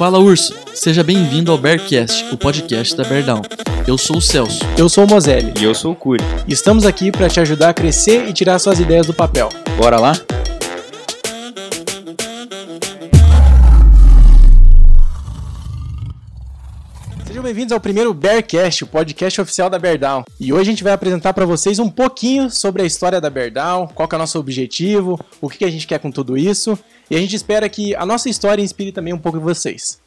Fala Urso, seja bem-vindo ao Bearcast, o podcast da Beardown. Eu sou o Celso. Eu sou o Mozelli. E eu sou o Curi. E estamos aqui para te ajudar a crescer e tirar suas ideias do papel. Bora lá? Sejam bem-vindos ao primeiro Bearcast, o podcast oficial da Beardown. E hoje a gente vai apresentar para vocês um pouquinho sobre a história da Beardown, qual que é o nosso objetivo, o que a gente quer com tudo isso. E a gente espera que a nossa história inspire também um pouco vocês.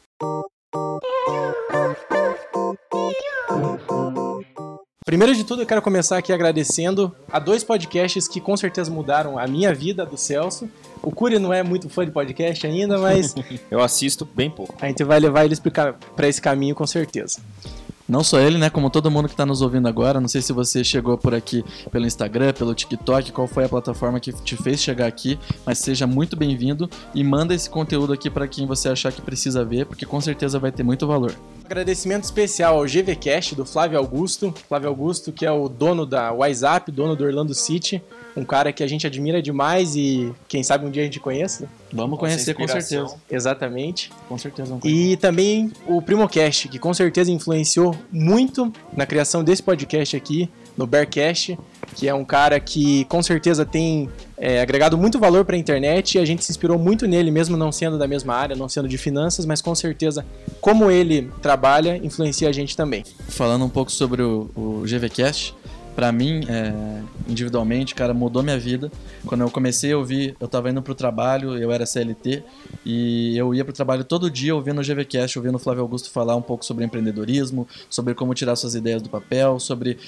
Primeiro de tudo, eu quero começar aqui agradecendo a dois podcasts que com certeza mudaram a minha vida, a do Celso. O Curi não é muito fã de podcast ainda, mas Eu assisto bem pouco. a gente vai levar ele para esse caminho com certeza. Não só ele, né? Como todo mundo que está nos ouvindo agora. Não sei se você chegou por aqui pelo Instagram, pelo TikTok, qual foi a plataforma que te fez chegar aqui, mas seja muito bem-vindo e manda esse conteúdo aqui para quem você achar que precisa ver, porque com certeza vai ter muito valor. Agradecimento especial ao GVCast do Flávio Augusto. Flávio Augusto, que é o dono da WhatsApp, dono do Orlando City. Um cara que a gente admira demais e quem sabe um dia a gente conheça. Vamos conhecer com certeza. Exatamente. Com certeza. E também o Primocast, que com certeza influenciou muito na criação desse podcast aqui, no Bearcast, que é um cara que com certeza tem é, agregado muito valor para a internet e a gente se inspirou muito nele, mesmo não sendo da mesma área, não sendo de finanças, mas com certeza como ele trabalha influencia a gente também. Falando um pouco sobre o, o GVCast, pra mim, é, individualmente, cara, mudou minha vida. Quando eu comecei a ouvir, eu tava indo pro trabalho, eu era CLT, e eu ia pro trabalho todo dia ouvindo o GVCast, ouvindo o Flávio Augusto falar um pouco sobre empreendedorismo, sobre como tirar suas ideias do papel, sobre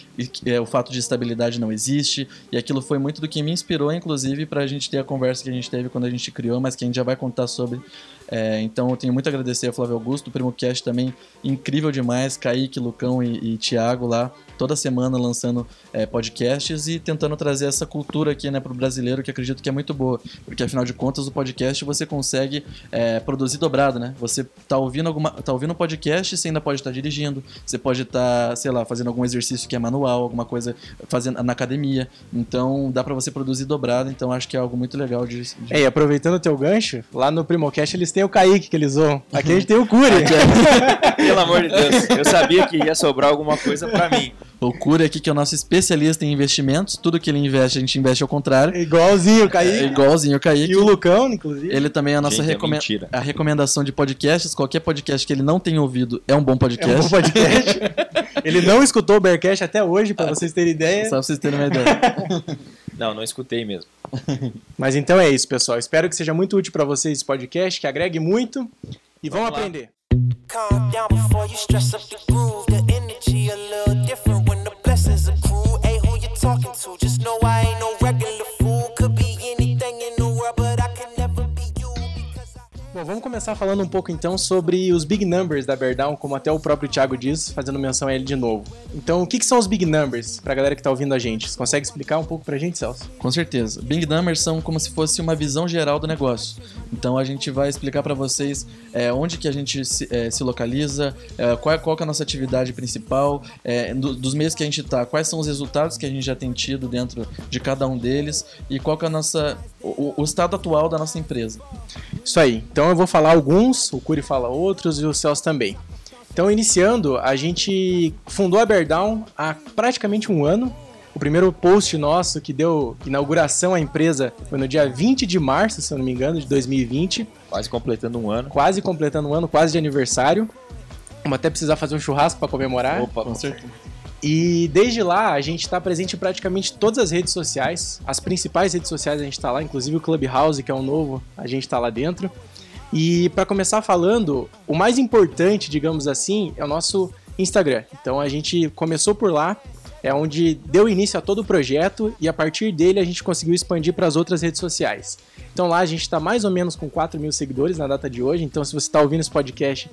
é, o fato de estabilidade não existe, e aquilo foi muito do que me inspirou, inclusive, pra gente ter a conversa que a gente teve quando a gente criou, mas que a gente já vai contar sobre. É, então eu tenho muito a agradecer ao Flávio Augusto, o Primo Cast também incrível demais, Kaique, Lucão e, e Thiago lá, toda semana lançando é, podcasts e tentando trazer essa cultura aqui né, para o brasileiro, que acredito que é muito boa, porque afinal de contas o podcast você consegue é, produzir dobrado, né? Você tá ouvindo alguma, tá ouvindo um podcast, você ainda pode estar dirigindo, você pode estar, sei lá, fazendo algum exercício que é manual, alguma coisa fazendo na academia, então dá para você produzir dobrado, então acho que é algo muito legal de, de... É, e aproveitando o teu gancho, lá no Primocast eles têm o Kaique que eles zoam. Aqui a gente tem o Curi. Pelo amor de Deus, eu sabia que ia sobrar alguma coisa pra mim. O Cura aqui, que é o nosso especialista em investimentos. Tudo que ele investe, a gente investe ao contrário. Igualzinho o É Kaique. igualzinho o Kaique. E o Lucão, inclusive. Ele também é a nossa Gente, é recome- mentira. a recomendação de podcasts. Qualquer podcast que ele não tenha ouvido é um bom É um podcast. bom podcast. Ele não escutou o Bearcast até hoje, pra vocês terem ideia. Só pra vocês terem uma ideia. Não, não escutei mesmo. Mas então é isso, pessoal. Espero que seja muito útil pra vocês esse podcast, que agregue muito. E vamos, aprender. Calm down before you stress up the groove. The energy a little different when the blessings accrue. Hey, who you talking to? Just know I ain't no vamos começar falando um pouco então sobre os big numbers da Beardown, como até o próprio Thiago diz, fazendo menção a ele de novo. Então, o que, que são os big numbers pra galera que tá ouvindo a gente? Você consegue explicar um pouco pra gente, Celso? Com certeza. Big Numbers são como se fosse uma visão geral do negócio. Então a gente vai explicar para vocês é, onde que a gente se, é, se localiza, é, qual, qual que é a nossa atividade principal, é, do- dos meios que a gente está, quais são os resultados que a gente já tem tido dentro de cada um deles e qual é a nossa, o, o estado atual da nossa empresa. Isso aí. Então eu vou falar alguns, o Curi fala outros e o Celso também. Então, iniciando, a gente fundou a Beardown há praticamente um ano. O primeiro post nosso que deu inauguração à empresa foi no dia 20 de março, se eu não me engano, de 2020. Quase completando um ano. Quase completando um ano, quase de aniversário. Vamos até precisar fazer um churrasco para comemorar. Opa, Com certeza. E desde lá a gente está presente em praticamente todas as redes sociais. As principais redes sociais a gente está lá, inclusive o Clubhouse, que é um novo, a gente está lá dentro. E para começar falando, o mais importante, digamos assim, é o nosso Instagram. Então a gente começou por lá, é onde deu início a todo o projeto e a partir dele a gente conseguiu expandir para as outras redes sociais. Então lá a gente está mais ou menos com 4 mil seguidores na data de hoje. Então se você está ouvindo esse podcast,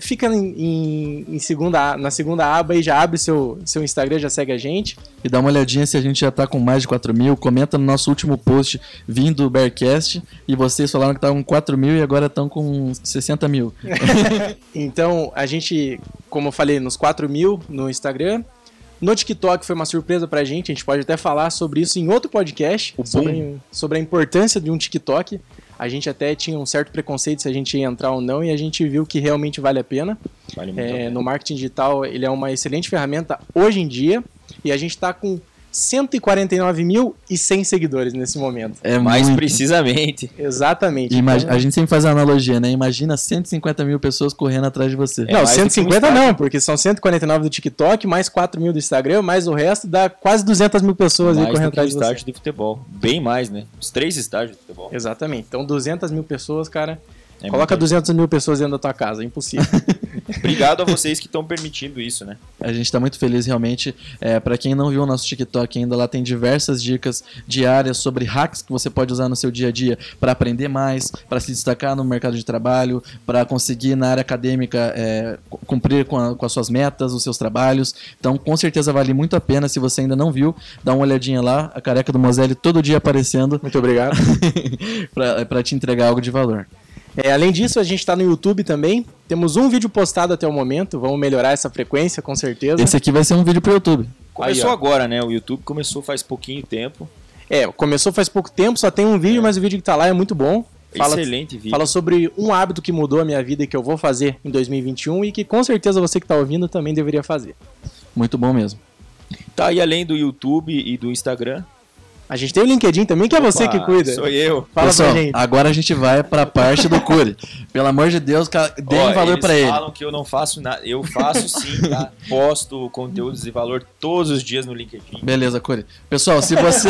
fica em, em- em segunda, na segunda aba e já abre seu, seu Instagram, já segue a gente. E dá uma olhadinha se a gente já tá com mais de 4 mil. Comenta no nosso último post vindo do Bearcast. E vocês falaram que estavam com 4 mil e agora estão com 60 mil. Então, a gente, como eu falei, nos 4 mil no Instagram. No TikTok foi uma surpresa pra gente, a gente pode até falar sobre isso em outro podcast, sobre, sobre a importância de um TikTok. A gente até tinha um certo preconceito se a gente ia entrar ou não e a gente viu que realmente vale a pena. Vale muito a É, pena. no marketing digital, ele é uma excelente ferramenta hoje em dia e a gente está com 149.100 seguidores nesse momento. É Mais muito. precisamente. Exatamente. Imag- Então- A gente sempre faz a analogia, né? Imagina 150 mil pessoas correndo atrás de você. É não, mais do que um 150 estádio. não, porque são 149 do TikTok, mais 4 mil do Instagram, mais o resto dá quase 200 mil pessoas aí mais correndo do que um atrás de você. estádio de futebol. Bem mais, né? Os três estádios de futebol. Exatamente. Então 200 mil pessoas, cara. É coloca muita 200 mil pessoas dentro da tua casa, é impossível. Obrigado a vocês que estão permitindo isso, né? A gente tá muito feliz realmente. É, para quem não viu o nosso TikTok ainda, lá tem diversas dicas diárias sobre hacks que você pode usar no seu dia a dia para aprender mais, para se destacar no mercado de trabalho, para conseguir na área acadêmica é, cu- cumprir com, a- com as suas metas, os seus trabalhos. Então, com certeza vale muito a pena. Se você ainda não viu, dá uma olhadinha lá. A careca do Moselli todo dia aparecendo Muito obrigado. para te entregar algo de valor. É, além disso, a gente tá no YouTube também. Temos um vídeo postado até o momento. Vamos melhorar essa frequência, com certeza. Esse aqui vai ser um vídeo pro YouTube. Começou ó. agora, né? O YouTube começou faz pouquinho tempo. É, começou faz pouco tempo, só tem um vídeo, mas o vídeo que tá lá é muito bom. Fala, Excelente vídeo. fala sobre um hábito que mudou a minha vida e que eu vou fazer em 2021 e que com certeza você que tá ouvindo também deveria fazer. Muito bom mesmo. Tá, e além do YouTube e do Instagram. A gente tem o LinkedIn também, que é você Opa, que cuida. Sou eu. Fala Pessoal, pra gente. agora a gente vai pra parte do Cure. Pelo amor de Deus, cara, deem Ó, valor eles pra ele. falam que eu não faço nada. Eu faço sim, tá? Posto conteúdos de valor todos os dias no LinkedIn. Beleza, Cure. Pessoal, se você,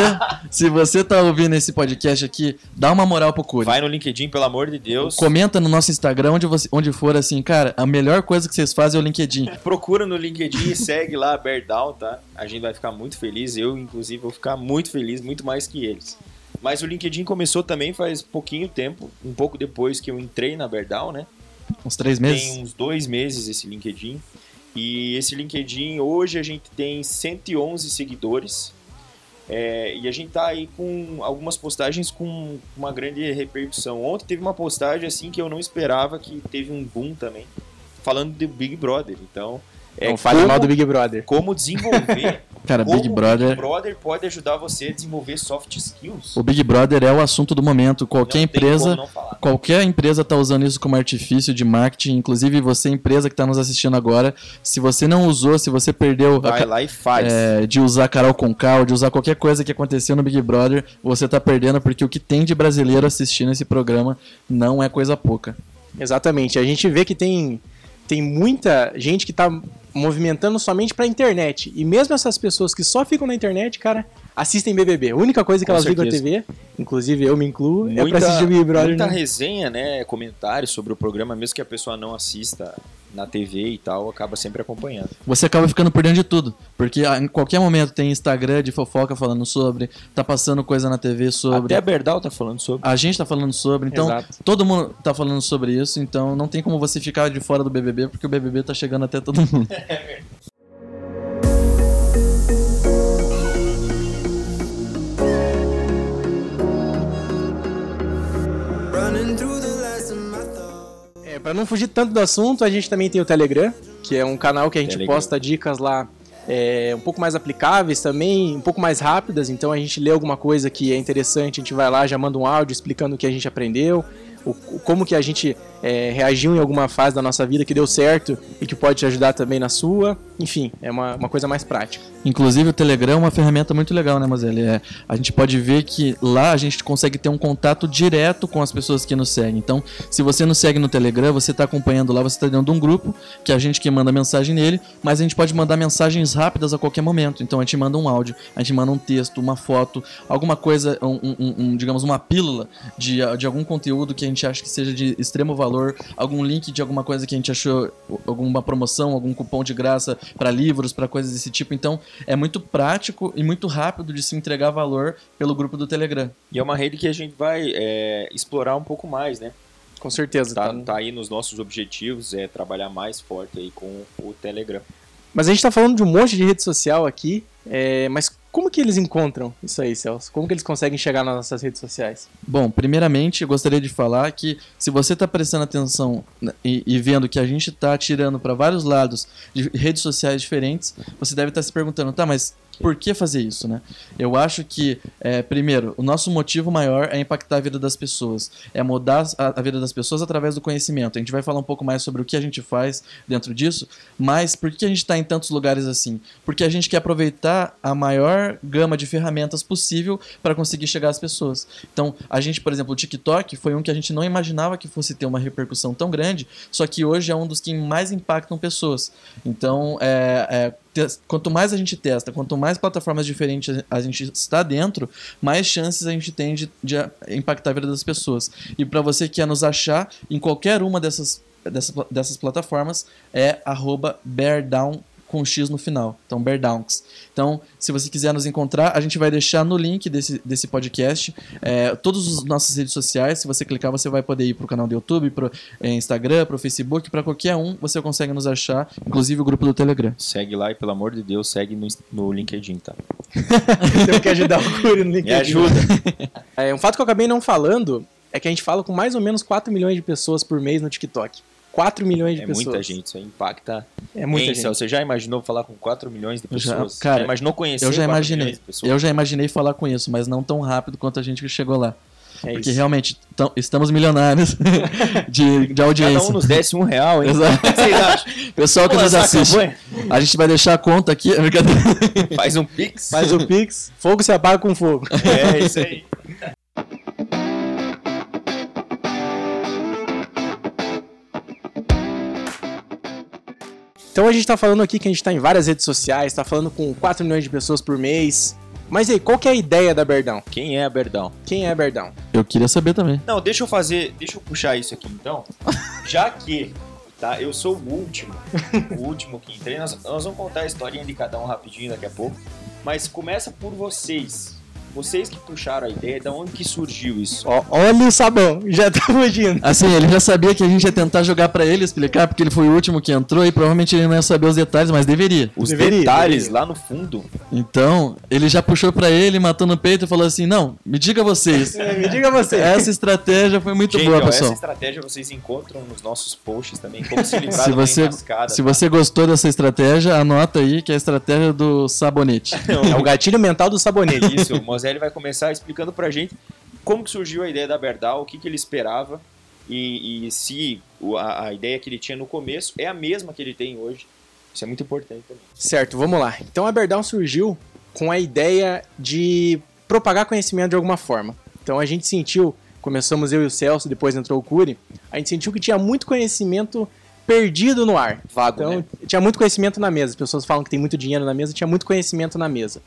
se você tá ouvindo esse podcast aqui, dá uma moral pro Cure. Vai no LinkedIn, pelo amor de Deus. Comenta no nosso Instagram, onde, você, onde for, assim, cara, a melhor coisa que vocês fazem é o LinkedIn. Procura no LinkedIn e segue lá, Bear Down, tá? A gente vai ficar muito feliz. Eu, inclusive, vou ficar muito feliz, muito mais que eles. Mas o LinkedIn começou também faz pouquinho tempo, um pouco depois que eu entrei na Down, né? Uns três meses. Tem uns dois meses esse LinkedIn. E esse LinkedIn, hoje a gente tem 111 seguidores. É, e a gente tá aí com algumas postagens com uma grande repercussão. Ontem teve uma postagem assim que eu não esperava, que teve um boom também, falando do Big Brother. Então, é Não fale como, mal do Big Brother. como desenvolver, Cara, como Big o Brother. Big Brother pode ajudar você a desenvolver soft skills. O Big Brother é o assunto do momento. Qualquer Não empresa. Qualquer empresa está usando isso como artifício de marketing, inclusive você, empresa que está nos assistindo agora, se você não usou, se você perdeu a Vai ca- lá e faz. é, de usar Carol Conká ou de usar qualquer coisa que aconteceu no Big Brother, você tá perdendo porque o que tem de brasileiro assistindo esse programa não é coisa pouca. Exatamente. A gente vê que tem, tem muita gente que tá movimentando somente pra internet. E mesmo essas pessoas que só ficam na internet, cara, assistem BBB. A única coisa que Com elas ligam a certeza. TV, inclusive eu me incluo, é pra muita, assistir o Big Brother. muita né? resenha, né? Comentários sobre o programa, mesmo que a pessoa não assista na TV e tal, acaba sempre acompanhando. Você acaba ficando por dentro de tudo, porque em qualquer momento tem Instagram de fofoca falando sobre, tá passando coisa na TV sobre. Até a Berdal tá falando sobre. A gente tá falando sobre, então Exato. todo mundo tá falando sobre isso, então não tem como você ficar de fora do BBB, porque o BBB tá chegando até todo mundo. pra não fugir tanto do assunto, a gente também tem o Telegram, que é um canal que a gente Telegram. posta dicas lá é, um pouco mais aplicáveis também, um pouco mais rápidas. Então a gente lê alguma coisa que é interessante, a gente vai lá, já manda um áudio explicando o que a gente aprendeu, o- como que a gente é, reagiu em alguma fase da nossa vida que deu certo e que pode te ajudar também na sua. Enfim, é uma, uma coisa mais prática. Inclusive o Telegram é uma ferramenta muito legal, né, Mazelli? É, a gente pode ver que lá a gente consegue ter um contato direto com as pessoas que nos seguem. Então, se você nos segue no Telegram, você está acompanhando lá, você está dentro de um grupo, que é a gente que manda mensagem nele, mas a gente pode mandar mensagens rápidas a qualquer momento. Então a gente manda um áudio, a gente manda um texto, uma foto, alguma coisa, um, um- um- digamos, uma pílula de, de algum conteúdo que a gente acha que seja de extremo valor, algum link de alguma coisa que a gente achou, alguma promoção, algum cupom de graça para livros, para coisas desse tipo. Então, é muito prático e muito rápido de se entregar valor pelo grupo do Telegram. E é uma rede que a gente vai é, explorar um pouco mais, né? Com certeza. Tá, tá? tá aí nos nossos objetivos, é trabalhar mais forte aí com o Telegram. Mas a gente tá falando de um monte de rede social aqui, é, mas Como que eles encontram isso aí, Celso? Como que eles conseguem chegar nas nossas redes sociais? Bom, primeiramente gostaria de falar que se você está prestando atenção né, e, e vendo que a gente está tirando para vários lados de redes sociais diferentes, você deve estar se perguntando, tá, mas por que fazer isso, né? Eu acho que, é, primeiro, o nosso motivo maior é impactar a vida das pessoas, é mudar a, a vida das pessoas através do conhecimento. A gente vai falar um pouco mais sobre o que a gente faz dentro disso, mas por que a gente está em tantos lugares assim? Porque a gente quer aproveitar a maior gama de ferramentas possível para conseguir chegar às pessoas. Então, a gente, por exemplo, o TikTok foi um que a gente não imaginava que fosse ter uma repercussão tão grande, só que hoje é um dos que mais impactam pessoas. Então, é, é quanto mais a gente testa, quanto mais plataformas diferentes a gente está dentro, mais chances a gente tem de, de impactar a vida das pessoas. E para você que quer nos achar em qualquer uma dessas, dessas, dessas plataformas, é arroba beardown com X no final. Então, Beardowns. Então, se você quiser nos encontrar, a gente vai deixar no link desse, desse podcast é, todas as nossas redes sociais. Se você clicar, você vai poder ir para o canal do YouTube, para Instagram, para o Facebook, para qualquer um, você consegue nos achar, inclusive o grupo do Telegram. Segue lá e, pelo amor de Deus, segue no, no LinkedIn, tá? Temos que ajudar o Curi no Me LinkedIn. ajuda. É, um fato que eu acabei não falando é que a gente fala com mais ou menos 4 milhões de pessoas por mês no TikTok. 4 milhões de É pessoas. muita gente, isso aí impacta. É muita gente. Você já imaginou falar com 4 milhões de Eu já- pessoas? cara, imaginou conhecer Eu já 4 imaginei. pessoas? Eu já imaginei falar com isso, mas não tão rápido quanto a gente que chegou lá. É Porque isso. realmente tão- estamos milionários de, de audiência. Cada um nos desse um real, hein? Exato. Pessoal que nos assiste, campanha? a gente vai deixar a conta aqui. Brincadeira. Faz um pix. Faz o Pix, fogo se apaga com fogo. É, isso aí. Então a gente tá falando aqui que a gente tá em várias redes sociais, tá falando com 4 milhões de pessoas por mês. Mas e aí, qual que é a ideia da Berdão? Quem é a Berdão? Quem é a Berdão? Eu queria saber também. Não, deixa eu fazer, deixa eu puxar isso aqui então. Já que, tá, eu sou o último, o último que entrei, nós, nós vamos contar a historinha de cada um rapidinho daqui a pouco. Mas começa por vocês. Vocês que puxaram a ideia, da onde que surgiu isso? Ó, olha o sabão, já tá fugindo. Assim, ele já sabia que a gente ia tentar jogar pra ele explicar, porque ele foi o último que entrou e provavelmente ele não ia saber os detalhes, mas deveria. Os Deveria, detalhes deveria. lá no fundo. Então, ele já puxou pra ele, matou no peito e falou assim: Não, me diga vocês. É, me diga você. Essa estratégia foi muito Gente, boa, ó, essa pessoal. estratégia vocês encontram nos nossos posts também, como se livrar Se uma você, se tá? você gostou dessa estratégia, anota aí que é a estratégia do sabonete. É o gatilho mental do sabonete. Isso, o Moselli vai começar explicando pra gente como que surgiu a ideia da Berdal, o que, que ele esperava e, e se a, a ideia que ele tinha no começo é a mesma que ele tem hoje. Isso é muito importante também. Certo, vamos lá. Então a Berdão surgiu com a ideia de propagar conhecimento de alguma forma. Então a gente sentiu, começamos eu e o Celso, depois entrou o Curi, a gente sentiu que tinha muito conhecimento perdido no ar. Vago, Então né? tinha muito conhecimento na mesa. As pessoas falam que tem muito dinheiro na mesa, tinha muito conhecimento na mesa.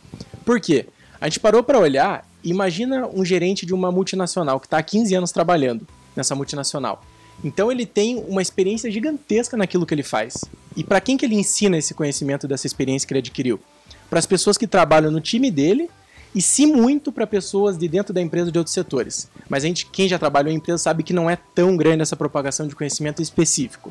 Por quê? A gente parou para olhar, imagina um gerente de uma multinacional que está há 15 anos trabalhando nessa multinacional. Então ele tem uma experiência gigantesca naquilo que ele faz. E para quem que ele ensina esse conhecimento dessa experiência que ele adquiriu? Para as pessoas que trabalham no time dele e se muito para pessoas de dentro da empresa de outros setores. Mas a gente, quem já trabalhou em empresa sabe que não é tão grande essa propagação de conhecimento específico.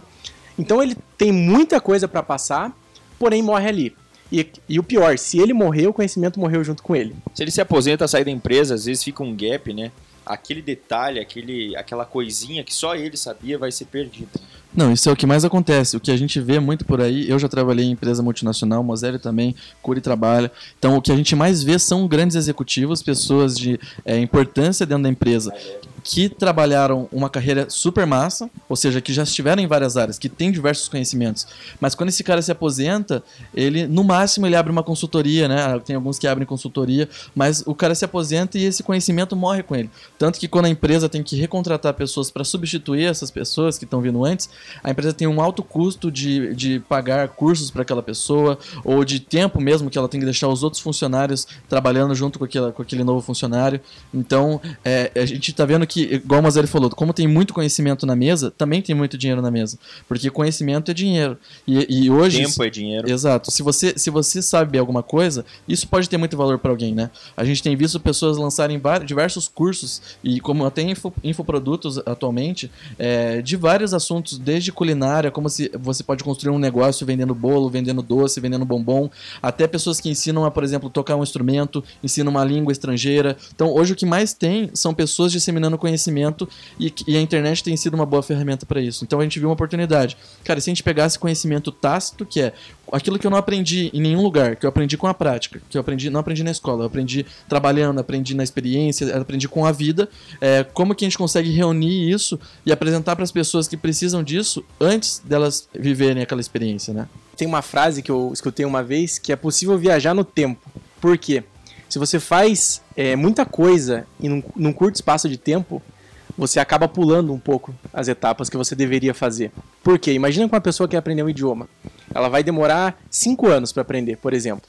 Então ele tem muita coisa para passar, porém morre ali. E, e o pior, se ele morreu, o conhecimento morreu junto com ele. Se ele se aposenta, sai da empresa, às vezes fica um gap, né? Aquele detalhe, aquele, aquela coisinha que só ele sabia vai ser perdido. Não, isso é o que mais acontece. O que a gente vê muito por aí, eu já trabalhei em empresa multinacional, Moselli também, Curi trabalha. Então, o que a gente mais vê são grandes executivos, pessoas de é, importância dentro da empresa, que trabalharam uma carreira super massa, ou seja, que já estiveram em várias áreas, que têm diversos conhecimentos. Mas quando esse cara se aposenta, ele, no máximo, ele abre uma consultoria, né? Tem alguns que abrem consultoria, mas o cara se aposenta e esse conhecimento morre com ele. Tanto que quando a empresa tem que recontratar pessoas para substituir essas pessoas que estão vindo antes, a empresa tem um alto custo de, de pagar cursos para aquela pessoa, ou de tempo mesmo que ela tem que deixar os outros funcionários trabalhando junto com, aquela, com aquele novo funcionário. Então, é, a gente está vendo que que, igual o Mazelli falou, como tem muito conhecimento na mesa, também tem muito dinheiro na mesa. Porque conhecimento é dinheiro. E, e hoje. Tempo é dinheiro. Exato. Se você, se você sabe alguma coisa, isso pode ter muito valor para alguém, né? A gente tem visto pessoas lançarem vários, diversos cursos, e como até info, infoprodutos atualmente, é, de vários assuntos, desde culinária, como se você pode construir um negócio vendendo bolo, vendendo doce, vendendo bombom, até pessoas que ensinam a, por exemplo, tocar um instrumento, ensinam uma língua estrangeira. Então, hoje o que mais tem são pessoas disseminando conhecimento e, e a internet tem sido uma boa ferramenta para isso. Então, a gente viu uma oportunidade. Cara, se a gente pegasse conhecimento tácito, que é aquilo que eu não aprendi em nenhum lugar, que eu aprendi com a prática, que eu aprendi, não aprendi na escola, eu aprendi trabalhando, aprendi na experiência, aprendi com a vida, é, como que a gente consegue reunir isso e apresentar para as pessoas que precisam disso antes delas viverem aquela experiência, né? Tem uma frase que eu escutei uma vez que é possível viajar no tempo. Por quê? Se você faz é, muita coisa em num, num curto espaço de tempo, você acaba pulando um pouco as etapas que você deveria fazer. Por quê? Imagina que uma pessoa quer aprender um idioma. Ela vai demorar 5 anos para aprender, por exemplo.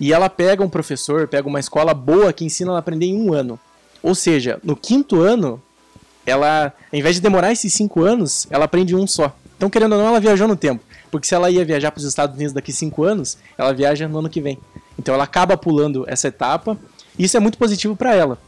E ela pega um professor, pega uma escola boa que ensina ela a aprender em um ano. Ou seja, no quinto ano, ela, ao invés de demorar esses 5 anos, ela aprende um só. Então, querendo ou não, ela viajou no tempo. Porque se ela ia viajar para os Estados Unidos daqui 5 anos, ela viaja no ano que vem. Então, ela acaba pulando essa etapa. E isso é muito positivo para ela.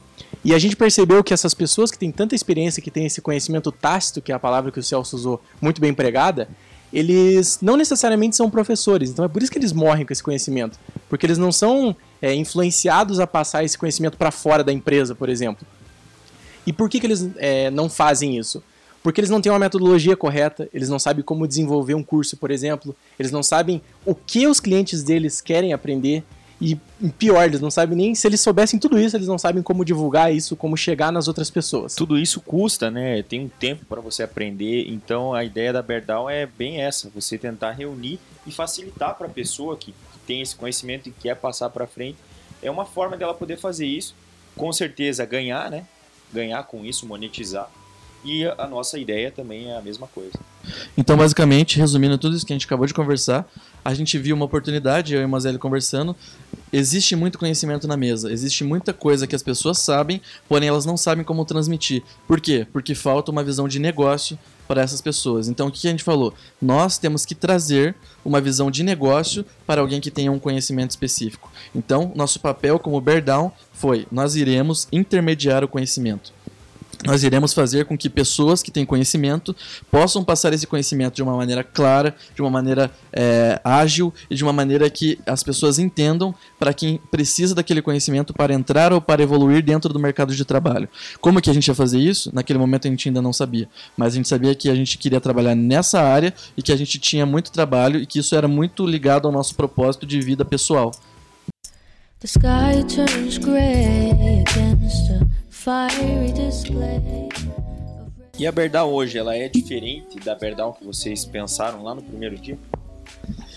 E a gente percebeu que essas pessoas que têm tanta experiência, que têm esse conhecimento tácito, que é a palavra que o Celso usou, muito bem empregada, eles não necessariamente são professores. Então é por isso que eles morrem com esse conhecimento. Porque eles não são é, influenciados a passar esse conhecimento para fora da empresa, por exemplo. E por que, que eles é, não fazem isso? Porque eles não têm uma metodologia correta, eles não sabem como desenvolver um curso, por exemplo, eles não sabem o que os clientes deles querem aprender, e pior, eles não sabem nem se eles soubessem tudo isso, eles não sabem como divulgar isso, como chegar nas outras pessoas. Tudo isso custa, né? Tem um tempo para você aprender. Então a ideia da Berdal é bem essa: você tentar reunir e facilitar para a pessoa que tem esse conhecimento e quer passar para frente. É uma forma dela poder fazer isso. Com certeza ganhar, né? Ganhar com isso, monetizar. E a nossa ideia também é a mesma coisa. Então, basicamente, resumindo tudo isso que a gente acabou de conversar, a gente viu uma oportunidade, eu e o Mazelli conversando. Existe muito conhecimento na mesa, existe muita coisa que as pessoas sabem, porém elas não sabem como transmitir. Por quê? Porque falta uma visão de negócio para essas pessoas. Então, o que a gente falou? Nós temos que trazer uma visão de negócio para alguém que tenha um conhecimento específico. Então, nosso papel como Bear Down foi: nós iremos intermediar o conhecimento nós iremos fazer com que pessoas que têm conhecimento possam passar esse conhecimento de uma maneira clara, de uma maneira é, ágil e de uma maneira que as pessoas entendam para quem precisa daquele conhecimento para entrar ou para evoluir dentro do mercado de trabalho. Como que a gente ia fazer isso? Naquele momento a gente ainda não sabia, mas a gente sabia que a gente queria trabalhar nessa área e que a gente tinha muito trabalho e que isso era muito ligado ao nosso propósito de vida pessoal. The sky turns gray against. E a Berdal hoje, ela é diferente da Berdal que vocês pensaram lá no primeiro dia?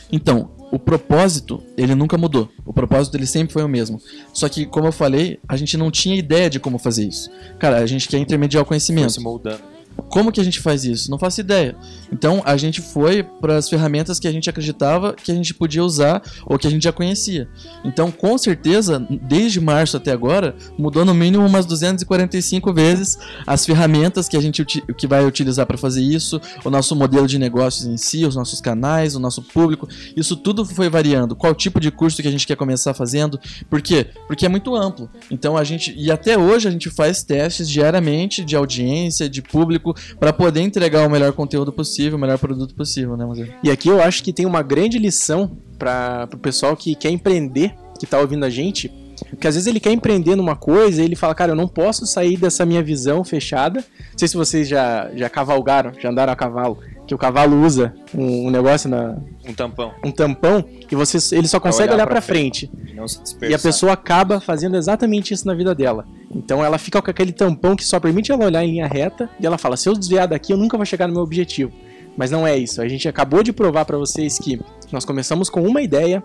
Então, o propósito, ele nunca mudou. O propósito ele sempre foi o mesmo. Só que, como eu falei, a gente não tinha ideia de como fazer isso. Cara, a gente quer intermediar o Foi conhecimento. se moldando. Como que a gente faz isso? Não faço ideia. Então a gente foi para as ferramentas que a gente acreditava que a gente podia usar ou que a gente já conhecia. Então, com certeza, desde março até agora, mudou no mínimo umas 245 vezes as ferramentas que a gente que vai utilizar para fazer isso, o nosso modelo de negócios em si, os nossos canais, o nosso público. Isso tudo foi variando. Qual tipo de curso que a gente quer começar fazendo? Por quê? Porque é muito amplo. Então a gente e até hoje a gente faz testes diariamente de audiência, de público para poder entregar o melhor conteúdo possível, o melhor produto possível, né, Matheus? E aqui eu acho que tem uma grande lição para o pessoal que quer empreender, que tá ouvindo a gente. Porque às vezes ele quer empreender numa coisa e ele fala, cara, eu não posso sair dessa minha visão fechada. Não sei se vocês já, já cavalgaram, já andaram a cavalo, que o cavalo usa um, um negócio, na, Um tampão. um tampão, e você, ele só consegue olhar olhar pra pra frente. E não se dispersar. E a pessoa acaba fazendo exatamente isso na vida dela. Então ela fica com aquele tampão que só permite ela olhar em linha reta e ela fala: se eu desviar daqui, eu nunca vou chegar no meu objetivo. Mas não é isso. A gente acabou de provar para vocês que nós começamos com uma ideia.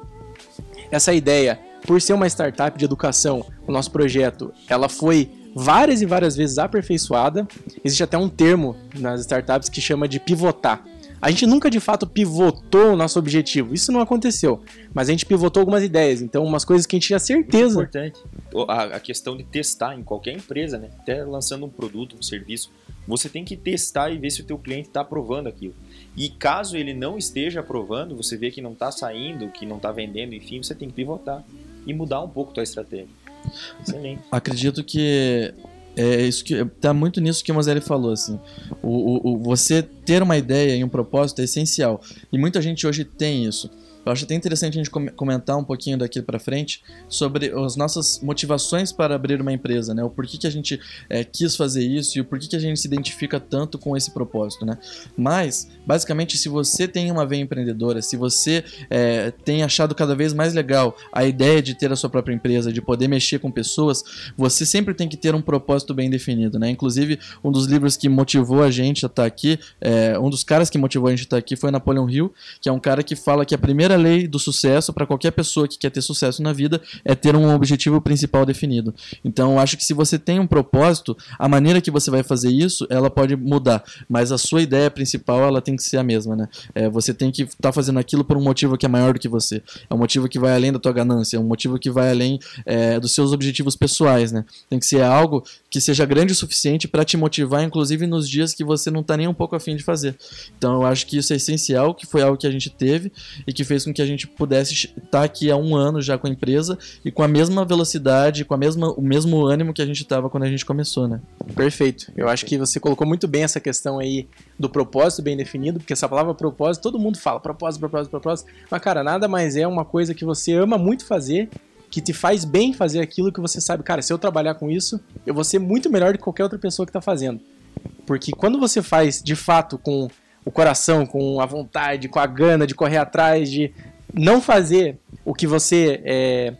Essa ideia, por ser uma startup de educação, o nosso projeto, ela foi várias e várias vezes aperfeiçoada. Existe até um termo nas startups que chama de pivotar. A gente nunca de fato pivotou o nosso objetivo. Isso não aconteceu. Mas a gente pivotou algumas ideias. Então, umas coisas que a gente tinha certeza. Importante. O- A, a questão de testar em qualquer empresa, né? Até lançando um produto, um serviço, você tem que testar e ver se o teu cliente está aprovando aquilo. E caso ele não esteja aprovando, você vê que não está saindo, que não está vendendo, enfim, você tem que pivotar e mudar um pouco a tua estratégia. Excelente. acredito que é isso que tá muito nisso que o Mozelli falou assim. O, o, o- você ter uma ideia e um propósito é essencial e muita gente hoje tem isso. Eu acho até interessante a gente come- comentar um pouquinho daqui para frente sobre as nossas motivações para abrir uma empresa, né? O porquê que a gente é, quis fazer isso e o porquê que a gente se identifica tanto com esse propósito, né? Mas, basicamente, se você tem uma veia empreendedora, se você é, tem achado cada vez mais legal a ideia de ter a sua própria empresa, de poder mexer com pessoas, você sempre tem que ter um propósito bem definido, né? Inclusive, um dos livros que motivou a gente a estar aqui, é, um dos caras que motivou a gente a estar aqui foi Napoleon Hill, que é um cara que fala que a primeira lei do sucesso para qualquer pessoa que quer ter sucesso na vida é ter um objetivo principal definido. Então, eu acho que se você tem um propósito, a maneira que você vai fazer isso, ela pode mudar, mas a sua ideia principal, ela tem que ser a mesma, né? É, você tem que estar fazendo aquilo por um motivo que é maior do que você. É um motivo que vai além da tua ganância, é um motivo que vai além é, dos seus objetivos pessoais, né? Tem que ser algo que seja grande o suficiente para te motivar, inclusive nos dias que você não tá nem um pouco afim de fazer. Então eu acho que isso é essencial, que foi algo que a gente teve e que fez com que a gente pudesse estar aqui há um ano já com a empresa e com a mesma velocidade, com a mesma, o mesmo ânimo que a gente tava quando a gente começou, né? Perfeito. Eu acho que você colocou muito bem essa questão aí do propósito bem definido, porque essa palavra propósito, todo mundo fala propósito, propósito, propósito. Mas, cara, nada mais é uma coisa que você ama muito fazer, que te faz bem fazer aquilo que você sabe, cara, se eu trabalhar com isso, eu vou ser muito melhor do que qualquer outra pessoa que tá fazendo. Porque quando você faz de fato com o coração, com a vontade, com a gana de correr atrás, de não fazer o que você é,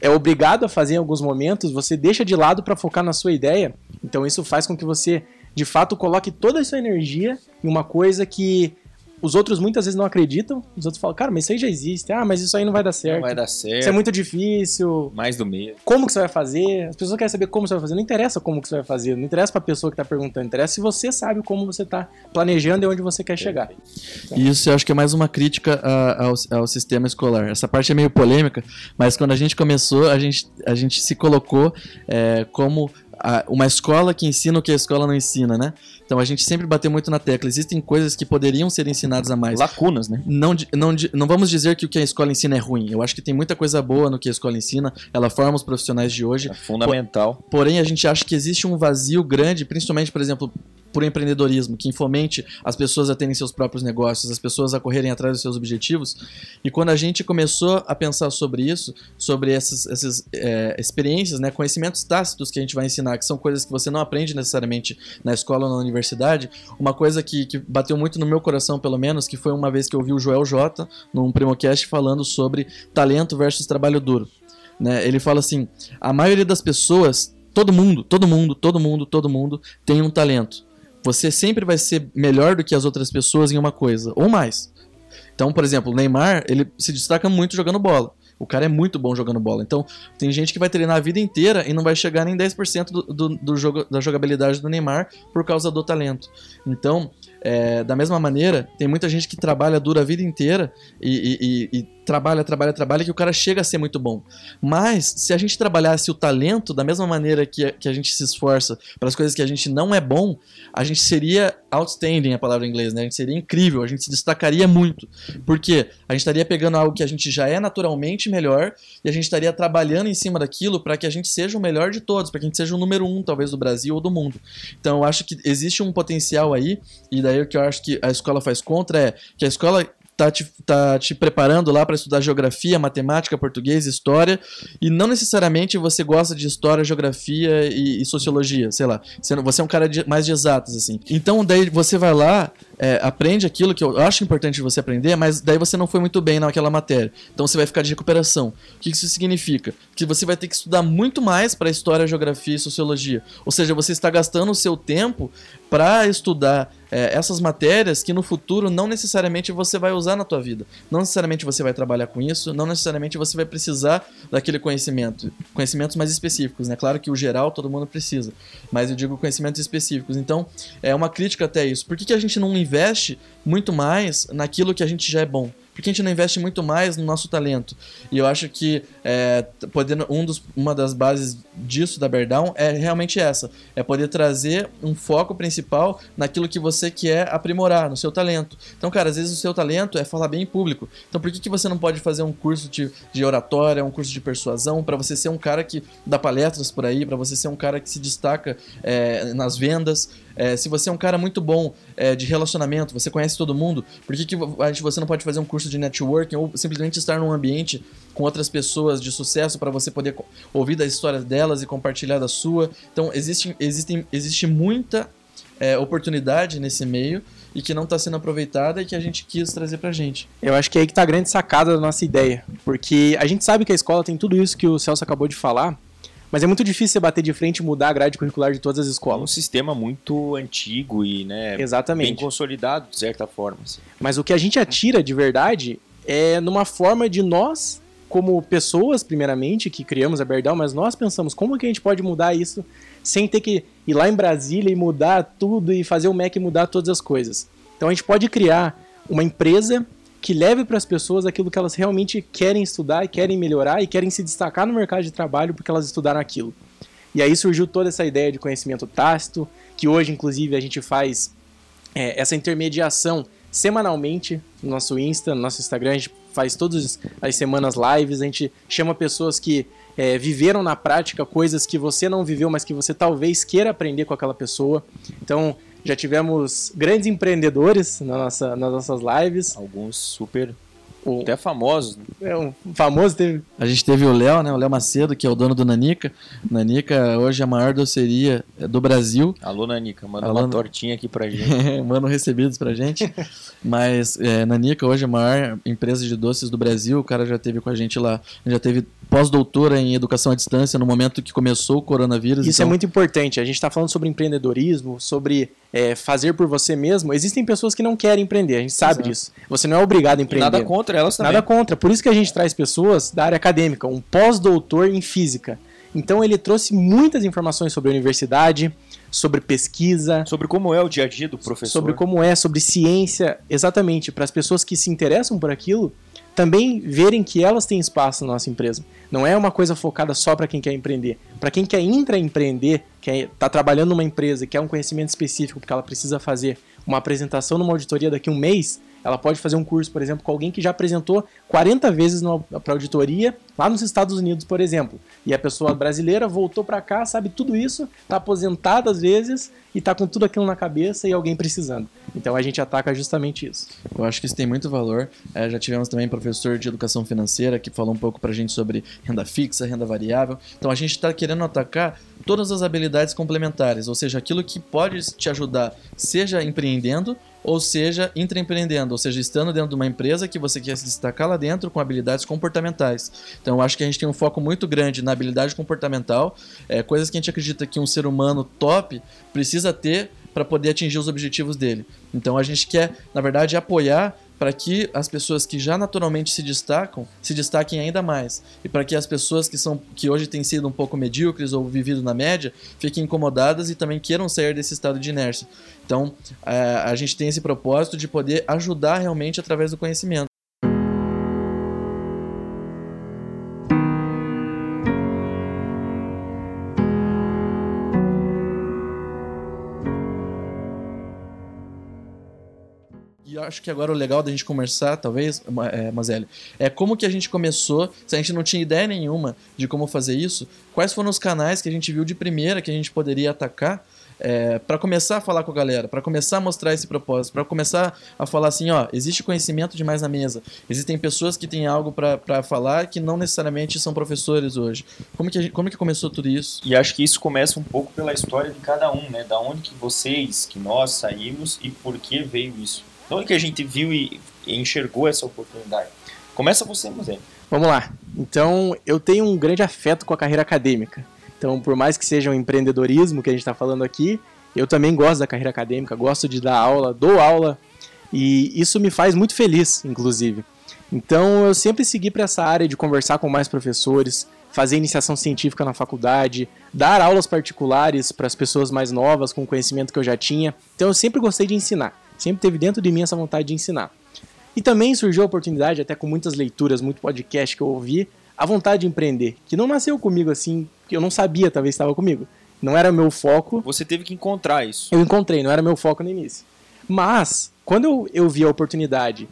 é obrigado a fazer em alguns momentos, você deixa de lado para focar na sua ideia. Então isso faz com que você, de fato, coloque toda a sua energia em uma coisa que os outros muitas vezes não acreditam. Os outros falam, cara, mas isso aí já existe. Ah, mas isso aí não vai dar certo. Não vai dar Isso é certo. muito difícil. Mais do mesmo. Como que você vai fazer? As pessoas querem saber como você vai fazer. Não interessa como que você vai fazer. Não interessa pra pessoa que tá perguntando. Interessa se você sabe como você tá planejando e onde você quer chegar. E isso eu acho que é mais uma crítica a- ao, ao sistema escolar. Essa parte é meio polêmica, mas quando a gente começou, a gente, a gente se colocou é, como a- uma escola que ensina o que a escola não ensina, né? Então a gente sempre bateu muito na tecla. Existem coisas que poderiam ser ensinadas a mais. Lacunas, né? Não, não, não vamos dizer que o que a escola ensina é ruim. Eu acho que tem muita coisa boa no que a escola ensina. Ela forma os profissionais de hoje. É fundamental. Porém, a gente acha que existe um vazio grande, principalmente, por exemplo, por empreendedorismo, que fomente as pessoas a terem seus próprios negócios, as pessoas a correrem atrás dos seus objetivos. E quando a gente começou a pensar sobre isso, sobre essas, essas é, experiências, né, conhecimentos tácitos que a gente vai ensinar, que são coisas que você não aprende necessariamente na escola ou na universidade, uma coisa que, que bateu muito no meu coração, pelo menos, que foi uma vez que eu vi o Joel J, num Primocast, falando sobre talento versus trabalho duro. Né? Ele fala assim: a maioria das pessoas, todo mundo, todo mundo, todo mundo, todo mundo tem um talento. Você sempre vai ser melhor do que as outras pessoas em uma coisa, ou mais. Então, por exemplo, o Neymar, ele se destaca muito jogando bola. O cara é muito bom jogando bola. Então, tem gente que vai treinar a vida inteira e não vai chegar nem 10% do, do, do jogo, da jogabilidade do Neymar por causa do talento. Então, é, da mesma maneira, tem muita gente que trabalha dura a vida inteira e, e- e- trabalha, trabalha, trabalha, que o cara chega a ser muito bom. Mas, se a gente trabalhasse o talento da mesma maneira que a, que a gente se esforça para as coisas que a gente não é bom, a gente seria outstanding, a palavra em inglês, né? A gente seria incrível, a gente se destacaria muito. Porque a gente estaria pegando algo que a gente já é naturalmente melhor e a gente estaria trabalhando em cima daquilo para que a gente seja o melhor de todos, para que a gente seja o número um, talvez, do Brasil ou do mundo. Então, eu acho que existe um potencial aí, e daí o que eu acho que a escola faz contra é que a escola tá te, tá te preparando lá para estudar geografia, matemática, português, história, e não necessariamente você gosta de história, geografia e, e sociologia, sei lá. Você, você é um cara de- mais de exatas, assim. Então, daí você vai lá, é, aprende aquilo que eu acho importante você aprender, mas daí você não foi muito bem naquela matéria. Então você vai ficar de recuperação. O que isso significa? Que você vai ter que estudar muito mais para história, geografia e sociologia. Ou seja, você está gastando o seu tempo para estudar é, essas matérias que no futuro não necessariamente você vai usar na tua vida. Não necessariamente você vai trabalhar com isso, não necessariamente você vai precisar daquele conhecimento. Conhecimentos mais específicos, né? Claro que o geral todo mundo precisa, mas eu digo conhecimentos específicos. Então, é uma crítica até isso. Por que, que a gente não investe muito mais naquilo que a gente já é bom? Porque a gente não investe muito mais no nosso talento. E eu acho que é, podendo, um dos, uma das bases disso da Beardown é realmente essa: é poder trazer um foco principal naquilo que você quer aprimorar, no seu talento. Então, cara, às vezes o seu talento é falar bem em público. Então, por que, que você não pode fazer um curso de, de oratória, um curso de persuasão, para você ser um cara que dá palestras por aí, para você ser um cara que se destaca é, nas vendas? É, se você é um cara muito bom é, de relacionamento, você conhece todo mundo, por que, que você não pode fazer um curso de networking ou simplesmente estar num ambiente com outras pessoas de sucesso para você poder ouvir da história delas e compartilhar da sua? Então, existe, existe, existe muita é, oportunidade nesse meio e que não está sendo aproveitada e que a gente quis trazer pra gente. Eu acho que é aí que tá a grande sacada da nossa ideia, porque a gente sabe que a escola tem tudo isso que o Celso acabou de falar, mas é muito difícil você bater de frente e mudar a grade curricular de todas as É um escolas. sistema muito antigo e né, bem Exatamente. consolidado, de certa forma. assim. Mas o que a gente atira de verdade é numa forma de nós, como pessoas, primeiramente, que criamos a Berdão, mas nós pensamos como que a gente pode mudar isso sem ter que ir lá em Brasília e mudar tudo e fazer o MEC mudar todas as coisas. Então a gente pode criar uma empresa que leve para as pessoas aquilo que elas realmente querem estudar e querem melhorar e querem se destacar no mercado de trabalho porque elas estudaram aquilo. E aí surgiu toda essa ideia de conhecimento tácito, que hoje, inclusive, a gente faz é, essa intermediação semanalmente no nosso Insta, no nosso Instagram. A gente faz todas as semanas lives, a gente chama pessoas que é, viveram na prática coisas que você não viveu, mas que você talvez queira aprender com aquela pessoa. Então, já tivemos grandes empreendedores na nossa, nas nossas lives. Alguns super, O, até famosos. né? é, um famoso teve A gente teve o Léo, né? O Léo Macedo, que é o dono do Nanica. Nanica hoje é a maior doceria do Brasil. Alô, Nanica, manda Alô, uma tortinha aqui pra gente. Mano recebidos pra gente. Mas é, Nanica hoje é a maior empresa de doces do Brasil. O cara já teve com a gente lá. Já teve pós-doutora em educação à distância no momento que começou o coronavírus. Isso é então- muito importante. A gente está falando sobre empreendedorismo, sobre é, fazer por você mesmo. Existem pessoas que não querem empreender, a gente sabe Exato. disso. Você não é obrigado a E empreender. nada contra elas também. Nada contra. Por isso que a gente traz pessoas da área acadêmica, um pós-doutor em física. Então ele trouxe muitas informações sobre a universidade, sobre pesquisa, Sobre como é o dia a dia do professor. sobre como é, sobre ciência, exatamente, para as pessoas que se interessam por aquilo também verem que elas têm espaço na nossa empresa. Não é uma coisa focada só para quem quer empreender. Para quem quer intraempreender, quer está trabalhando numa empresa, quer um conhecimento específico porque ela precisa fazer uma apresentação numa auditoria daqui a um mês, ela pode fazer um curso, por exemplo, com alguém que já apresentou 40 vezes para auditoria lá nos Estados Unidos, por exemplo. E a pessoa brasileira voltou para cá, sabe tudo isso, está aposentada às vezes e está com tudo aquilo na cabeça e alguém precisando. Então a gente ataca justamente isso. Eu acho que isso tem muito valor. É, já tivemos também professor de educação financeira que falou um pouco pra gente sobre renda fixa, renda variável. Então a gente está querendo atacar todas as habilidades complementares, ou seja, aquilo que pode te ajudar, seja empreendendo ou seja intraempreendendo, ou seja, estando dentro de uma empresa que você quer se destacar lá dentro com habilidades comportamentais. Então eu acho que a gente tem um foco muito grande na habilidade comportamental, é, coisas que a gente acredita que um ser humano top precisa ter para poder atingir os objetivos dele. Então a gente quer, na verdade, apoiar para que as pessoas que já naturalmente se destacam se destaquem ainda mais e para que as pessoas que são que hoje têm sido um pouco medíocres ou vivido na média fiquem incomodadas e também queiram sair desse estado de inércia. Então eh, a gente tem esse propósito de poder ajudar realmente através do conhecimento. Acho que agora o legal da gente conversar, talvez, é, é como que a gente começou, se a gente não tinha ideia nenhuma de como fazer isso, quais foram os canais que a gente viu de primeira que a gente poderia atacar é, para começar a falar com a galera, para começar a mostrar esse propósito, para começar a falar assim, ó, existe conhecimento demais na mesa, existem pessoas que têm algo para falar que não necessariamente são professores hoje. Como que, gente- como que começou tudo isso? E acho que isso começa um pouco pela história de cada um, né? Da onde que vocês, que nós saímos e por que veio isso. Onde que a gente viu e e enxergou essa oportunidade. Começa você, Museu. Vamos lá. Então, eu tenho um grande afeto com a carreira acadêmica. Então, por mais que seja um empreendedorismo que a gente está falando aqui, Eu também gosto da carreira acadêmica, gosto de dar aula, dou aula e isso me faz muito feliz, inclusive. Então eu sempre segui para essa área de conversar com mais professores, fazer iniciação científica na faculdade, dar aulas particulares para as pessoas mais novas com o conhecimento que eu já tinha. Então eu sempre gostei de ensinar, sempre teve dentro de mim essa vontade de ensinar. E também surgiu a oportunidade, até com muitas leituras, muito podcast que eu ouvi, a vontade de empreender, que não nasceu comigo assim, que eu não sabia, talvez estava comigo. Não era meu foco, Você teve que encontrar isso. eu encontrei, não era meu foco no início. Mas, quando eu, eu vi a oportunidade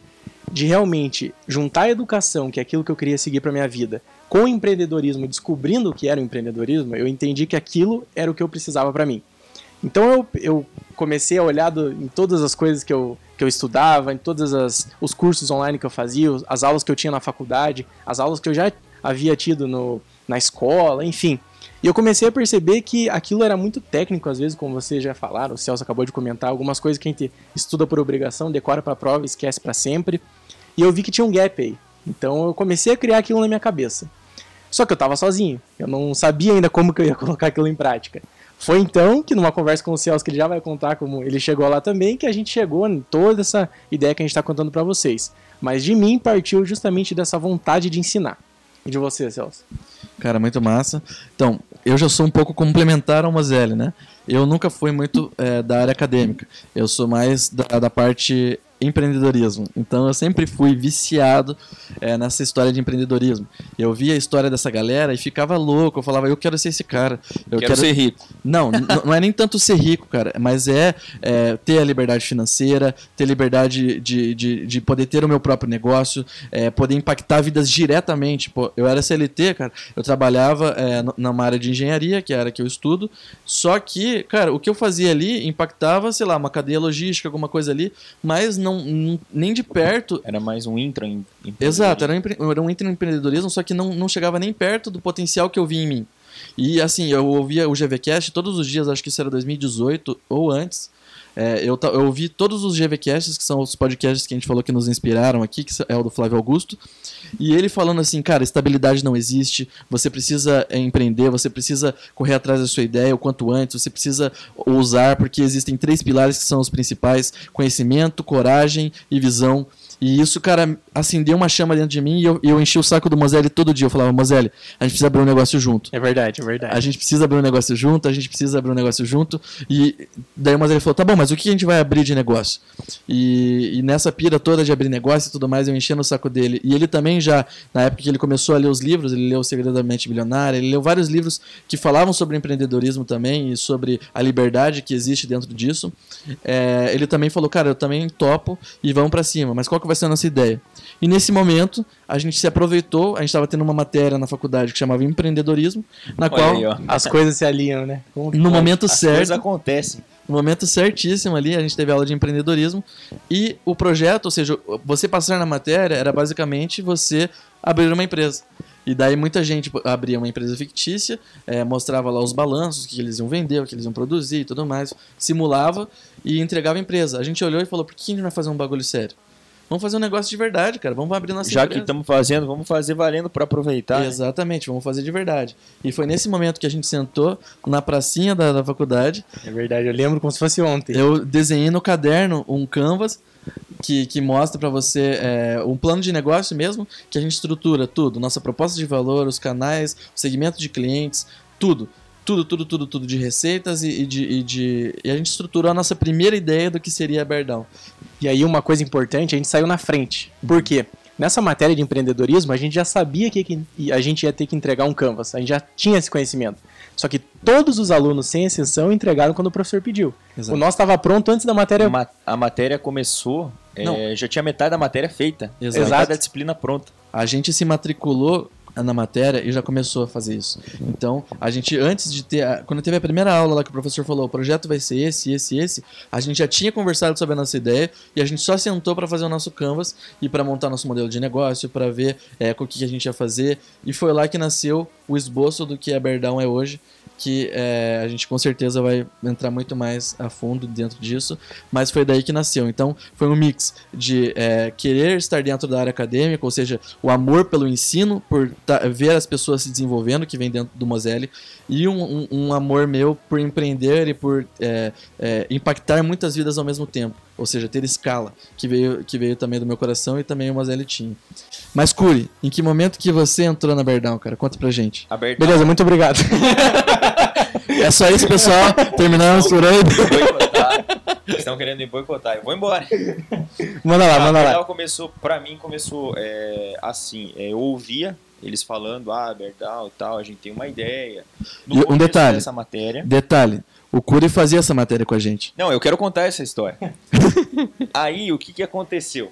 de realmente juntar a educação, que é aquilo que eu queria seguir para minha vida, com o empreendedorismo, descobrindo o que era o empreendedorismo, eu entendi que aquilo era o que eu precisava para mim. Então eu, eu comecei a olhar do- em todas as coisas que eu, que eu estudava, em todos os cursos online que eu fazia, as aulas que eu tinha na faculdade, as aulas que eu já havia tido no, na escola, enfim. E eu comecei a perceber que aquilo era muito técnico, às vezes, como vocês já falaram, o Celso acabou de comentar, algumas coisas que a gente estuda por obrigação, decora para prova, esquece para sempre. E eu vi que tinha um gap aí. Então eu comecei a criar aquilo na minha cabeça. Só que eu tava sozinho, eu não sabia ainda como que eu ia colocar aquilo em prática. Foi então que numa conversa com o Celso, que ele já vai contar como ele chegou lá também, que a gente chegou em toda essa ideia que a gente está contando para vocês. Mas de mim partiu justamente dessa vontade de ensinar. E de você, Celso? Cara, muito massa. Então, eu já sou um pouco complementar ao Mozelli, né? Eu nunca fui muito é, da área acadêmica. Eu sou mais da, da parte empreendedorismo. Então, eu sempre fui viciado é, nessa história de empreendedorismo. Eu via a história dessa galera e ficava louco. Eu falava, eu quero ser esse cara. Eu quero, ser rico. Não, não é nem tanto ser rico, cara, mas é, é, ter a liberdade financeira, ter liberdade de, de, de poder ter o meu próprio negócio, é, poder impactar vidas diretamente. Pô, eu era CLT, cara, eu trabalhava é, numa área de engenharia, que é a área que eu estudo, só que, cara, o que eu fazia ali impactava, sei lá, uma cadeia logística, alguma coisa ali, mas não, nem de perto Era mais um intra Exato, era um, empre- era um empreendedorismo, só que não, não chegava nem perto do potencial que eu vi em mim. E assim, eu ouvia o GVCast todos os dias, acho que isso era 2018 ou antes. É, eu, eu ouvi todos os GVcasts, que são os podcasts que a gente falou que nos inspiraram aqui, que é o do Flávio Augusto. E ele falando assim, cara, estabilidade não existe, você precisa é, empreender, você precisa correr atrás da sua ideia o quanto antes, você precisa usar, porque existem três pilares que são os principais: conhecimento, coragem e visão. E isso, cara, acendeu uma chama dentro de mim e eu, eu enchi o saco do Mozelli todo dia. Eu falava, Mozelli, a gente precisa abrir um negócio junto. É verdade, é verdade. A gente precisa abrir um negócio junto, a gente precisa abrir um negócio junto. E daí o Mozelli falou, tá bom, mas o que a gente vai abrir de negócio? E, e nessa pira toda de abrir negócio e tudo mais, eu enchendo o saco dele. E ele também já, na época que ele começou a ler os livros, ele leu O Segredo da Mente Bilionária, ele leu vários livros que falavam sobre empreendedorismo também e sobre a liberdade que existe dentro disso. É, ele também falou, cara, eu também topo e vamos pra cima, mas qual que vai ser a nossa ideia? E nesse momento, a gente se aproveitou, a gente estava tendo uma matéria na faculdade que chamava empreendedorismo, na Olha qual, aí. As coisas se alinham, né? Como no pode? momento As certo, coisas acontecem. no momento certíssimo ali, a gente teve aula de empreendedorismo e o projeto, ou seja, você passar na matéria era basicamente você abrir uma empresa. E daí muita gente abria uma empresa fictícia, eh, mostrava lá os balanços, o que eles iam vender, o que eles iam produzir e tudo mais, simulava e entregava a empresa. A gente olhou e falou, por que a gente não vai fazer um bagulho sério? Vamos fazer um negócio de verdade, cara. Vamos abrir nossa Já que empresa. estamos fazendo, vamos fazer valendo para aproveitar. né? Exatamente, vamos fazer de verdade. E foi nesse momento que a gente sentou na pracinha da, da faculdade. É verdade, eu lembro como se fosse ontem. Eu desenhei no caderno um canvas que, que mostra para você é, um plano de negócio mesmo, que a gente estrutura tudo, nossa proposta de valor, os canais, o segmento de clientes, tudo. Tudo, tudo, tudo, tudo de receitas e, e de, e de. E a gente estruturou a nossa primeira ideia do que seria a Berdão. E aí uma coisa importante, a gente saiu na frente. Por quê? Nessa matéria de empreendedorismo, a gente já sabia que a gente ia ter que entregar um canvas. A gente já tinha esse conhecimento. Só que todos os alunos, sem exceção, entregaram quando o professor pediu. Exato. O nosso estava pronto antes da matéria. Ma- A matéria começou, é, já tinha metade da matéria feita. Exato. Metade da disciplina pronta. A gente se matriculou na matéria e já começou a fazer isso. Então, a gente, antes de ter. Quando teve a primeira aula lá que o professor falou, o projeto vai ser esse, esse, esse, a gente já tinha conversado sobre a nossa ideia e a gente só sentou para fazer o nosso canvas e para montar nosso modelo de negócio, para ver é, o que a gente ia fazer. E foi lá que nasceu o esboço do que a Berdão é hoje. Que é, a gente com certeza vai entrar muito mais a fundo dentro disso, mas foi daí que nasceu. Então foi um mix de é, querer estar dentro da área acadêmica, ou seja, o amor pelo ensino, por ta- ver as pessoas se desenvolvendo, que vem dentro do Moselle, e um, um- um amor meu por empreender e por é, é, impactar muitas vidas ao mesmo tempo, ou seja, ter escala, que veio, que veio também do meu coração e também o Moselle tinha. Mas Curi, em que momento que você entrou na Berdão, cara? Conta pra gente. Aberto. Beleza, muito obrigado. É só isso, pessoal. Terminamos por aí. boicotar. Estão querendo me boicotar. Eu vou embora. Manda lá, manda lá. Começou, pra mim, começou é, assim. é, eu ouvia eles falando, ah, Berdal e tal, a gente tem uma ideia. No E um detalhe. dessa matéria. Detalhe, o Curi fazia essa matéria com a gente. Não, eu quero contar essa história. Aí, o que, que aconteceu?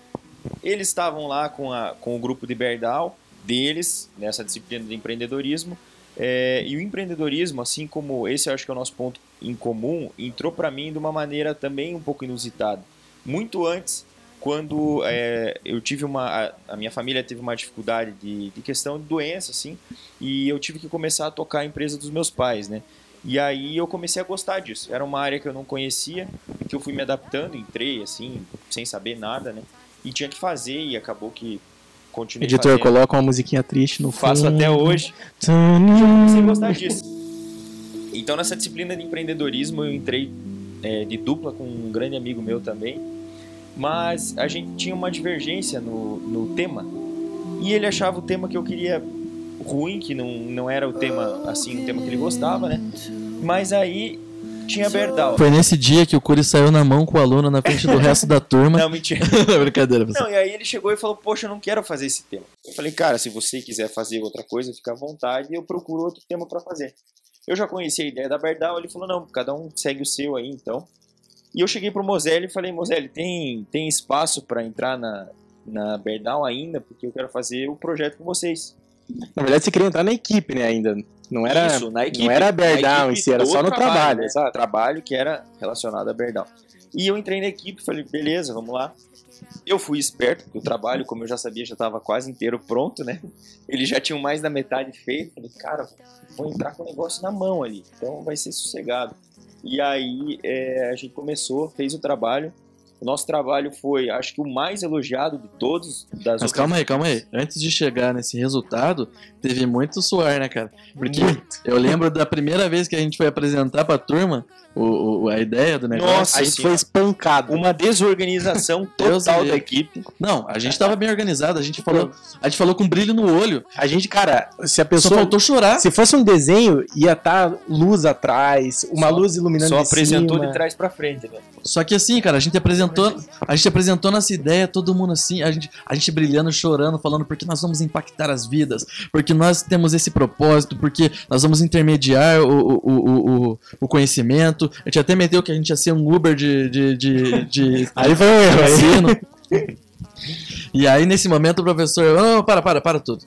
Eles estavam lá com, a, com o grupo de Berdal, deles, nessa disciplina de empreendedorismo, é, e o empreendedorismo, assim como esse eu acho que é o nosso ponto em comum, entrou para mim de uma maneira também um pouco inusitada. Muito antes, quando é, eu tive uma. A, a minha família teve uma dificuldade de, de questão de doença, assim, e eu tive que começar a tocar a empresa dos meus pais, né? E aí eu comecei a gostar disso. Era uma área que eu não conhecia, que eu fui me adaptando, entrei assim, sem saber nada, né? E tinha que fazer e acabou que continuei Editor, fazendo. coloca uma musiquinha triste no fundo. Faço até hoje comecei a gostar disso. Então, nessa disciplina de empreendedorismo, eu entrei é, de dupla com um grande amigo meu também, mas a gente tinha uma divergência no, no tema, e ele achava o tema que eu queria ruim, que não, não era o tema, assim, o tema que ele gostava, né? Mas aí tinha Berdal. Foi nesse dia que o Curi saiu na mão com o aluno na frente do resto da turma. Não, mentira. Brincadeira, pessoal. Não, e aí ele chegou e falou, poxa, eu não quero fazer esse tema. Eu falei, cara, se você quiser fazer outra coisa, fica à vontade e eu procuro outro tema para fazer. Eu já conhecia a ideia da Berdal, ele falou, não, cada um segue o seu aí, então. E eu cheguei pro Moselli e falei, Moselli, tem, tem espaço para entrar na, na Berdal ainda? Porque eu quero fazer o projeto com vocês. Na verdade, você queria entrar na equipe, né, ainda. Não era, Isso, na equipe. não era Berdal na em si, era só no trabalho. né? exato. Trabalho que era relacionado a Berdal. E eu entrei na equipe, falei, beleza, vamos lá. Eu fui esperto, porque o trabalho, como eu já sabia, já estava quase inteiro pronto, né? Eles já tinham mais da metade feito. Falei, cara, vou entrar com o negócio na mão ali, então vai ser sossegado. E aí é, a gente começou, fez o trabalho. O nosso trabalho foi, acho que o mais elogiado de todos. Das Mas calma aí, calma aí. Antes de chegar nesse resultado, teve muito suor, né, cara? Porque eu lembro da primeira vez que a gente foi apresentar pra turma o, o- a ideia do negócio. Nossa A gente foi espancado. Uma desorganização total da equipe. Não, a gente tava bem organizado, a gente falou, a gente falou com brilho no olho. A gente, cara, se a Só pessoa. faltou chorar. Se fosse um desenho, ia estar luz atrás, uma Só- luz iluminando Só de apresentou cima. de trás pra frente, né? Só que assim, cara, a gente apresentou, a gente apresentou nossa ideia, todo mundo assim, a gente, a gente brilhando, chorando, falando porque nós vamos impactar as vidas, porque nós temos esse propósito, porque nós vamos intermediar o, o, o, o, o conhecimento. A gente até meteu que a gente ia ser um Uber de, de, de, de Aí foi um erro. aí. E aí, nesse momento, o professor, não, para, para, para tudo.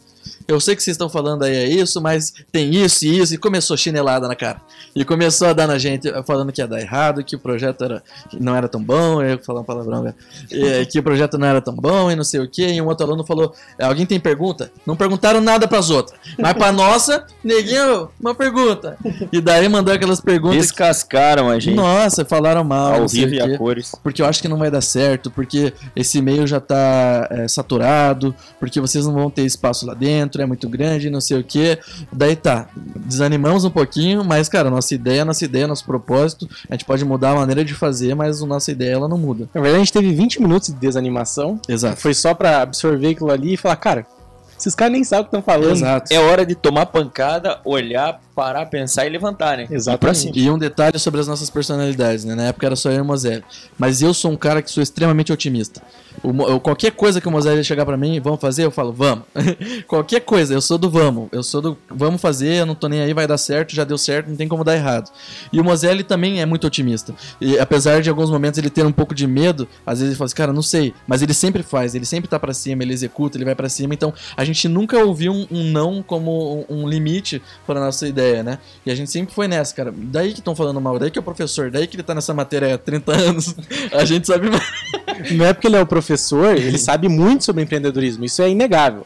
Eu sei que vocês estão falando aí é isso, mas tem isso e isso, e começou chinelada na cara. E começou a dar na gente, falando que ia dar errado, que o projeto era, não era tão bom, eu falar um palavrão, né? E, que o projeto não era tão bom e não sei o que. E um outro aluno falou: Alguém tem pergunta? Não perguntaram nada pras outras. Mas pra nossa, neguinho, uma pergunta. E daí mandou aquelas perguntas. Descascaram a gente nossa, falaram mal. ao vivo e a cores. porque eu acho que não vai dar certo, porque esse e-mail já tá é, saturado, porque vocês não vão ter espaço lá dentro, é muito grande, não sei o que. Daí tá, desanimamos um pouquinho, mas cara, nossa ideia, nossa ideia, nosso propósito, a gente pode mudar a maneira de fazer, mas a nossa ideia ela não muda. Na verdade, a gente teve 20 minutos de desanimação. Exato. Foi só pra absorver aquilo ali e falar, cara, esses caras nem sabem o que estão falando. Exato. É hora de tomar pancada, olhar, parar, pensar e levantar, né? Exatamente. Ir pra cima. E um detalhe sobre as nossas personalidades, né? Na época era só eu e o Mozelli. Mas eu sou um cara que sou extremamente otimista. O qualquer coisa que o Mozelli chegar pra mim, vamos fazer? Eu falo, vamos. qualquer coisa, eu sou do vamos. Eu sou do vamos fazer, eu não tô nem aí, vai dar certo, já deu certo, não tem como dar errado. E o Mozelli também é muito otimista. E apesar de alguns momentos ele ter um pouco de medo, às vezes ele fala assim, cara, não sei. Mas ele sempre faz, ele sempre tá pra cima, ele executa, ele vai pra cima. Então a gente nunca ouviu um, um não como um, um limite para nossa ideia, né? E a gente sempre foi nessa, cara. Daí que estão falando mal, daí que é o professor, daí que ele tá nessa matéria há 30 anos. A gente sabe mais. Não é porque ele é o professor, ele sabe muito sobre empreendedorismo, isso é inegável.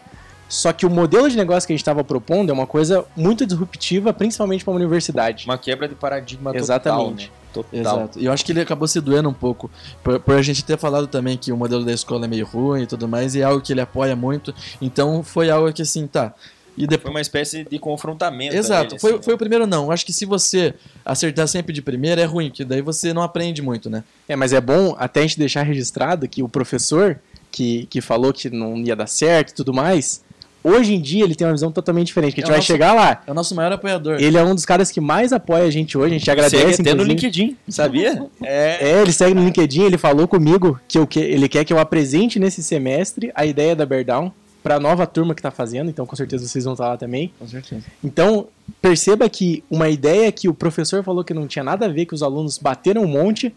Só que o modelo de negócio que a gente estava propondo é uma coisa muito disruptiva, principalmente para uma universidade. Uma quebra de paradigma Exatamente. total, né? Total. Exato. E eu acho que ele acabou se doendo um pouco. Por, por a gente ter falado também que o modelo da escola é meio ruim e tudo mais, e é algo que ele apoia muito. Então foi algo que assim, tá. E Foi depois. uma espécie de confrontamento. Exato, ele, foi, assim, foi né? o primeiro não. Acho que se você acertar sempre de primeira é ruim, porque daí você não aprende muito, né? É, mas é bom até a gente deixar registrado que o professor que, que falou que não ia dar certo e tudo mais, hoje em dia ele tem uma visão totalmente diferente, que a gente É o vai nosso- chegar lá. É o nosso maior apoiador. Ele é um dos caras que mais apoia a gente hoje, a gente agradece, Segue até no. LinkedIn, sabia? É. É, ele segue no LinkedIn, ele falou comigo que, eu, que ele quer que eu apresente nesse semestre a ideia da Beardown para a nova turma que está fazendo, então com certeza vocês vão estar lá também. Com certeza. Então, perceba que uma ideia que o professor falou que não tinha nada a ver, que os alunos bateram um monte,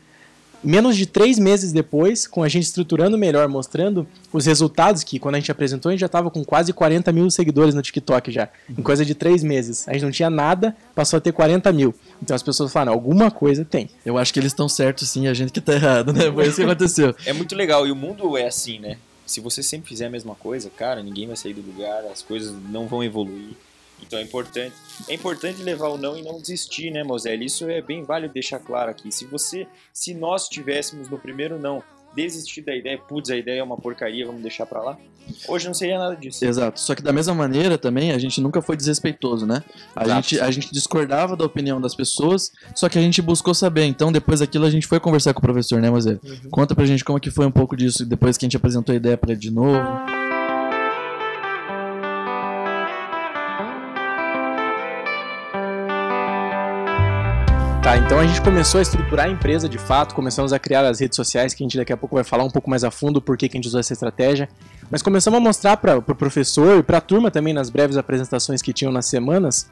menos de três meses depois, com a gente estruturando melhor, mostrando os resultados, que quando a gente apresentou, a gente já estava com quase 40 mil seguidores no TikTok já, em coisa de três meses. A gente não tinha nada, passou a ter 40 mil. Então as pessoas falaram, alguma coisa tem. Eu acho que eles estão certos sim, a gente que tá errado, né? Foi isso que aconteceu. É muito legal. E o mundo é assim, né? Se você sempre fizer a mesma coisa, cara, ninguém vai sair do lugar, as coisas não vão evoluir. Então é importante. É importante levar o não e não desistir, né, Moselle? Isso é bem válido deixar claro aqui. Se você, se nós tivéssemos no primeiro não desistir da ideia, putz, a ideia é uma porcaria, vamos deixar pra lá. Hoje não seria nada disso. Exato. Só que da mesma maneira também, a gente nunca foi desrespeitoso, né? A, Exato. gente, a gente discordava da opinião das pessoas, só que a gente buscou saber. Então, depois daquilo, a gente foi conversar com o professor, né, Moisés? Conta pra gente como que foi um pouco disso, depois que a gente apresentou a ideia pra ele de novo. Tá, então a gente começou a estruturar a empresa de fato, começamos a criar as redes sociais, que a gente daqui a pouco vai falar um pouco mais a fundo por que a gente usou essa estratégia. Mas começamos a mostrar para o pro professor e para a turma também nas breves apresentações que tinham nas semanas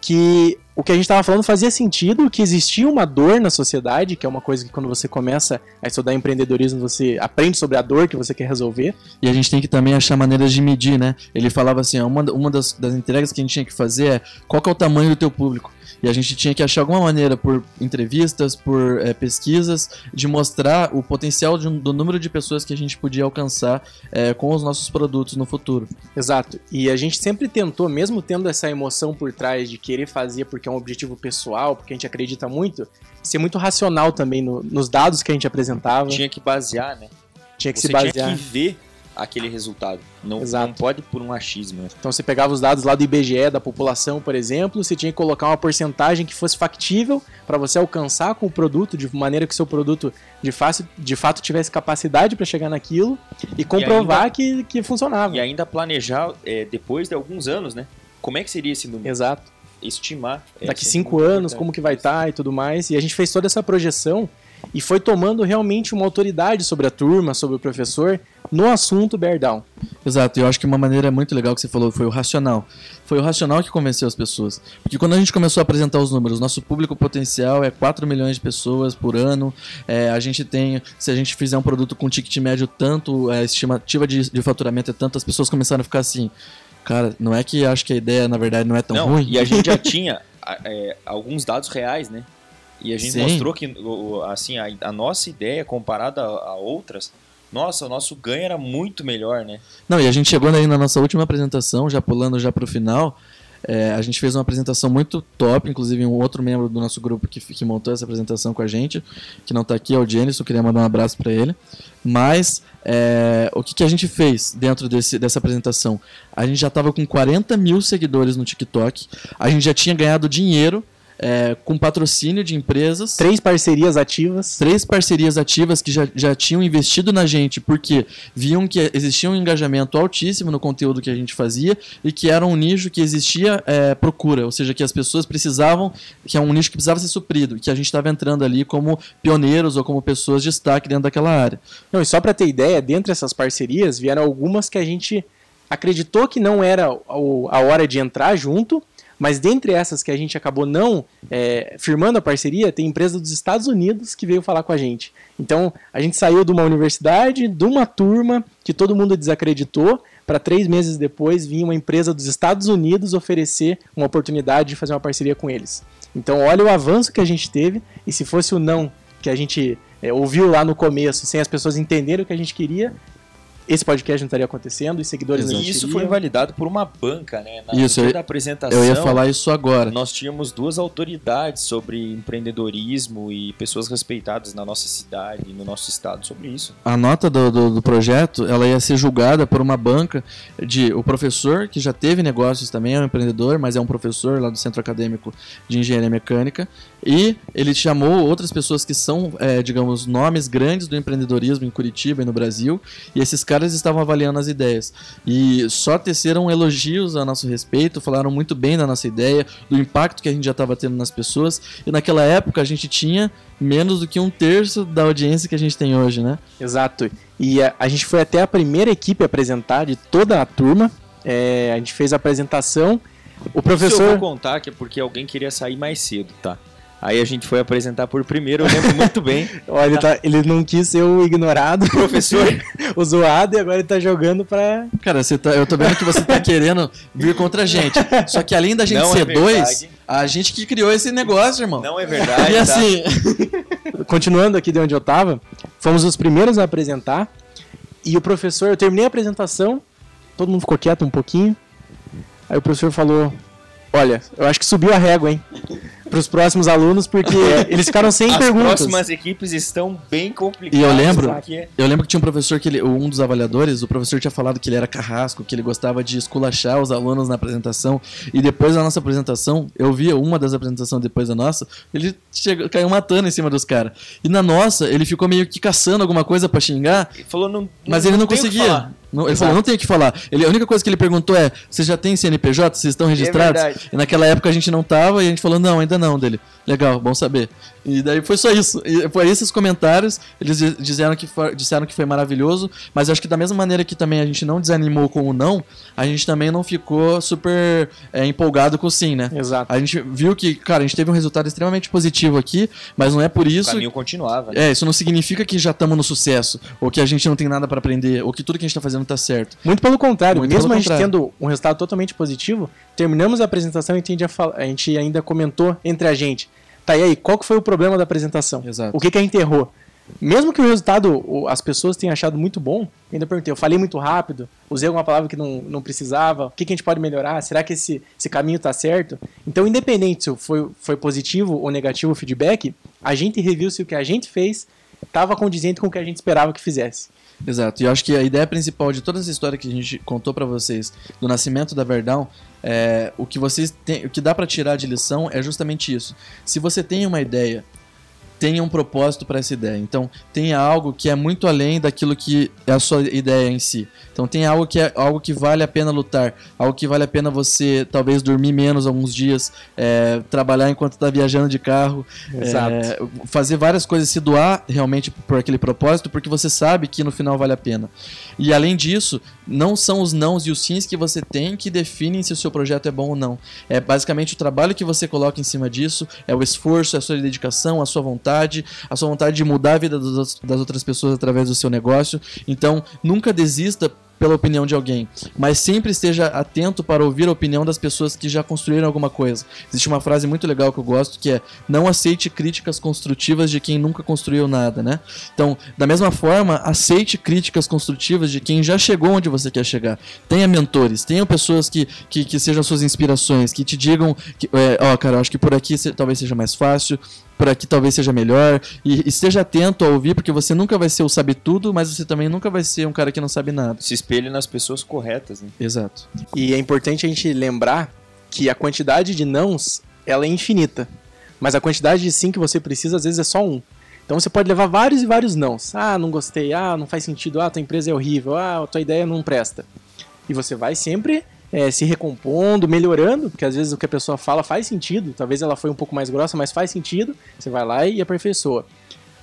que o que a gente estava falando fazia sentido, que existia uma dor na sociedade, que é uma coisa que quando você começa a estudar empreendedorismo, você aprende sobre a dor que você quer resolver. E a gente tem que também achar maneiras de medir, né? Ele falava assim, uma, uma das, das entregas que a gente tinha que fazer é qual que é o tamanho do teu público. E a gente tinha que achar alguma maneira, por entrevistas, por eh, pesquisas, de mostrar o potencial um- do número de pessoas que a gente podia alcançar eh, com os nossos produtos no futuro. Exato. E a gente sempre tentou, mesmo tendo essa emoção por trás de querer fazer porque é um objetivo pessoal, porque a gente acredita muito, ser muito racional também no- nos dados que a gente apresentava. Tinha, Tinha que basear, né? que Você se basear. tinha que ver aquele resultado. Não, Exato. não pode por um achismo. né? Então você pegava os dados lá do IBGE da população, por exemplo, você tinha que colocar uma porcentagem que fosse factível para você alcançar com o produto de maneira que o seu produto de, fácil, de fato tivesse capacidade para chegar naquilo e comprovar que, que funcionava. E ainda planejar é, depois de alguns anos, né? Como é que seria esse número? Exato. Estimar. é daqui cinco muito anos, importante. como que vai estar e tudo mais. E a gente fez toda essa projeção e foi tomando realmente uma autoridade sobre a turma, sobre o professor, no assunto Bear Down. Exato, e eu acho que uma maneira muito legal que você falou foi o racional. Foi o racional que convenceu as pessoas. Porque quando a gente começou a apresentar os números, nosso público potencial é 4 milhões de pessoas por ano. É, a gente tem, se a gente fizer um produto com ticket médio tanto, a estimativa de, de faturamento é tanto, as pessoas começaram a ficar assim. Cara, não é que acho que a ideia, na verdade, não é tão Não, ruim. e a gente já tinha é, alguns dados reais, né? E a gente Sim. mostrou que assim, a, a nossa ideia comparada a, a outras, nossa, o nosso ganho era muito melhor, né? Não, e a gente chegou aí na nossa última apresentação, já pulando já pro final. É, a gente fez uma apresentação muito top, inclusive um outro membro do nosso grupo que, que montou essa apresentação com a gente, que não tá aqui, é o Jenison, queria mandar um abraço para ele. Mas é, o que, que a gente fez dentro desse, dessa apresentação? A gente já tava com 40 mil seguidores no TikTok, a gente já tinha ganhado dinheiro é, com patrocínio de empresas Três parcerias ativas. três parcerias ativas que já, já tinham investido na gente porque viam que existia um engajamento altíssimo no conteúdo que a gente fazia e que era um nicho que existia é, procura, ou seja, que as pessoas precisavam, que é um nicho que precisava ser suprido, e que a gente estava entrando ali como pioneiros ou como pessoas de destaque dentro daquela área. Não, e só para ter ideia, dentre essas parcerias vieram algumas que a gente acreditou que não era a hora de entrar junto, mas dentre essas que a gente acabou não é, firmando a parceria, tem empresa dos Estados Unidos que veio falar com a gente. Então, a gente saiu de uma universidade, de uma turma que todo mundo desacreditou, para três meses depois vir uma empresa dos Estados Unidos oferecer uma oportunidade de fazer uma parceria com eles. Então, olha o avanço que a gente teve, e se fosse o não que a gente é, ouviu lá no começo, sem as pessoas entenderem o que a gente queria, esse podcast não estaria acontecendo, os seguidores não Exato. E isso foi invalidado por uma banca, né? Na Isso, eu- da apresentação. Eu ia falar isso agora. Nós tínhamos duas autoridades sobre empreendedorismo e pessoas respeitadas na nossa cidade e no nosso estado sobre isso. a nota do, do, do projeto ela ia ser julgada por uma banca de o professor que já teve negócios também é um empreendedor mas é um professor lá do centro acadêmico de engenharia mecânica e ele chamou outras pessoas que são é, digamos nomes grandes do empreendedorismo em Curitiba e no Brasil e esses caras estavam avaliando as ideias e só teceram elogios a nosso respeito falaram muito bem da nossa ideia do impacto que a gente já estava tendo nas pessoas e naquela época a gente tinha menos do que um terço da audiência que a gente tem hoje né Exato. E a, a gente foi até a primeira equipe a apresentar de toda a turma. É, a gente fez a apresentação. O Isso eu professor. vou contar que é porque alguém queria sair mais cedo, tá? Aí a gente foi apresentar por primeiro, eu lembro muito bem. Olha, ele, tá- ele não quis ser o ignorado, Professor, o zoado, e agora ele tá jogando pra. Cara, você tá, eu tô vendo que você tá querendo vir contra a gente. Só que além da gente Não é ser dois, verdade. a gente que criou esse negócio, irmão. não é verdade. e tá? assim, Continuando aqui de onde eu tava, fomos os primeiros a apresentar. E o professor, eu terminei a apresentação, todo mundo ficou quieto um pouquinho. Aí o professor falou: Olha, eu acho que subiu a régua, hein? Para os próximos alunos, porque eles ficaram sem As perguntas. próximas equipes estão bem complicadas. E eu lembro- porque- eu lembro que tinha um professor que ele, um dos avaliadores, o professor tinha falado que ele era carrasco, que ele gostava de esculachar os alunos na apresentação. E depois da nossa apresentação, eu via uma das apresentações depois da nossa, ele chegou, caiu matando em cima dos caras. E na nossa, ele ficou meio que caçando alguma coisa pra xingar, Ele falou, não, Mas ele não tem o que conseguia. Não- ele falou, não tem o que falar. Ele, a única coisa que ele perguntou é: vocês já têm CNPJ? Vocês estão registrados? verdade. e naquela época a gente não tava e a gente falou: não, ainda não dele. Legal, bom saber. E daí foi só isso. E foi esses comentários. Eles di- disseram que, foi, disseram que foi maravilhoso, mas acho que da mesma maneira que também a gente não desanimou com o não, a gente também não ficou super é, empolgado com o sim, né? Exato. A gente viu que, cara, a gente teve um resultado extremamente positivo aqui, mas não é por O isso caminho continuava. né? é, isso não significa que já estamos no sucesso, ou que a gente não tem nada pra aprender, ou que tudo que a gente tá fazendo tá certo. Muito pelo contrário, Muito mesmo pelo a gente contrário. tendo um resultado totalmente positivo, terminamos a apresentação e a gente ainda comentou entre a gente. Tá, e aí, qual que foi o problema da apresentação? Exato. O que, que a gente errou? Mesmo que o resultado as pessoas tenham achado muito bom, ainda perguntei, eu falei muito rápido, usei alguma palavra que não, não precisava, o que, que a gente pode melhorar? Será que esse, esse caminho tá certo? Então, independente se foi, foi positivo ou negativo o feedback, a gente reviu se o que a gente fez estava condizente com o que a gente esperava que fizesse. Exato. E eu acho que a ideia principal de toda essa história que a gente contou pra vocês do nascimento da Verdão, é, o que vocês têm, o que dá pra tirar de lição é justamente isso. Se você tem uma ideia, tenha um propósito para essa ideia. Então, tenha algo que é muito além daquilo que é a sua ideia em si. Então, tenha algo que é algo que vale a pena lutar, algo que vale a pena você talvez dormir menos alguns dias, é, trabalhar enquanto está viajando de carro, é, fazer várias coisas, se doar realmente por aquele propósito, porque você sabe que no final vale a pena. E além disso, não são os nãos e os sims que você tem que definem se o seu projeto é bom ou não. É basicamente o trabalho que você coloca em cima disso, é o esforço, é a sua dedicação, a sua vontade, a sua vontade de mudar a vida das outras pessoas através do seu negócio. Então, nunca desista pela opinião de alguém, mas sempre esteja atento para ouvir a opinião das pessoas que já construíram alguma coisa. Existe uma frase muito legal que eu gosto que é: não aceite críticas construtivas de quem nunca construiu nada, né? Então, da mesma forma, aceite críticas construtivas de quem já chegou onde você quer chegar. Tenha mentores, tenha pessoas que, que, que sejam suas inspirações, que te digam, é, ó, cara, eu acho que por aqui talvez seja mais fácil, por aqui talvez seja melhor. E esteja atento a ouvir, porque você nunca vai ser o sabe tudo, mas você também nunca vai ser um cara que não sabe nada. Se espelhe nas pessoas corretas, né? Exato. E é importante a gente lembrar que a quantidade de nãos ela é infinita. Mas a quantidade de sim que você precisa, às vezes, é só um. Então você pode levar vários e vários nãos. Ah, não gostei. Ah, não faz sentido. Ah, tua empresa é horrível. Ah, tua ideia não presta. E você vai sempre eh, se recompondo, melhorando, porque às vezes o que a pessoa fala faz sentido. Talvez ela foi um pouco mais grossa, mas faz sentido. Você vai lá e aperfeiçoa.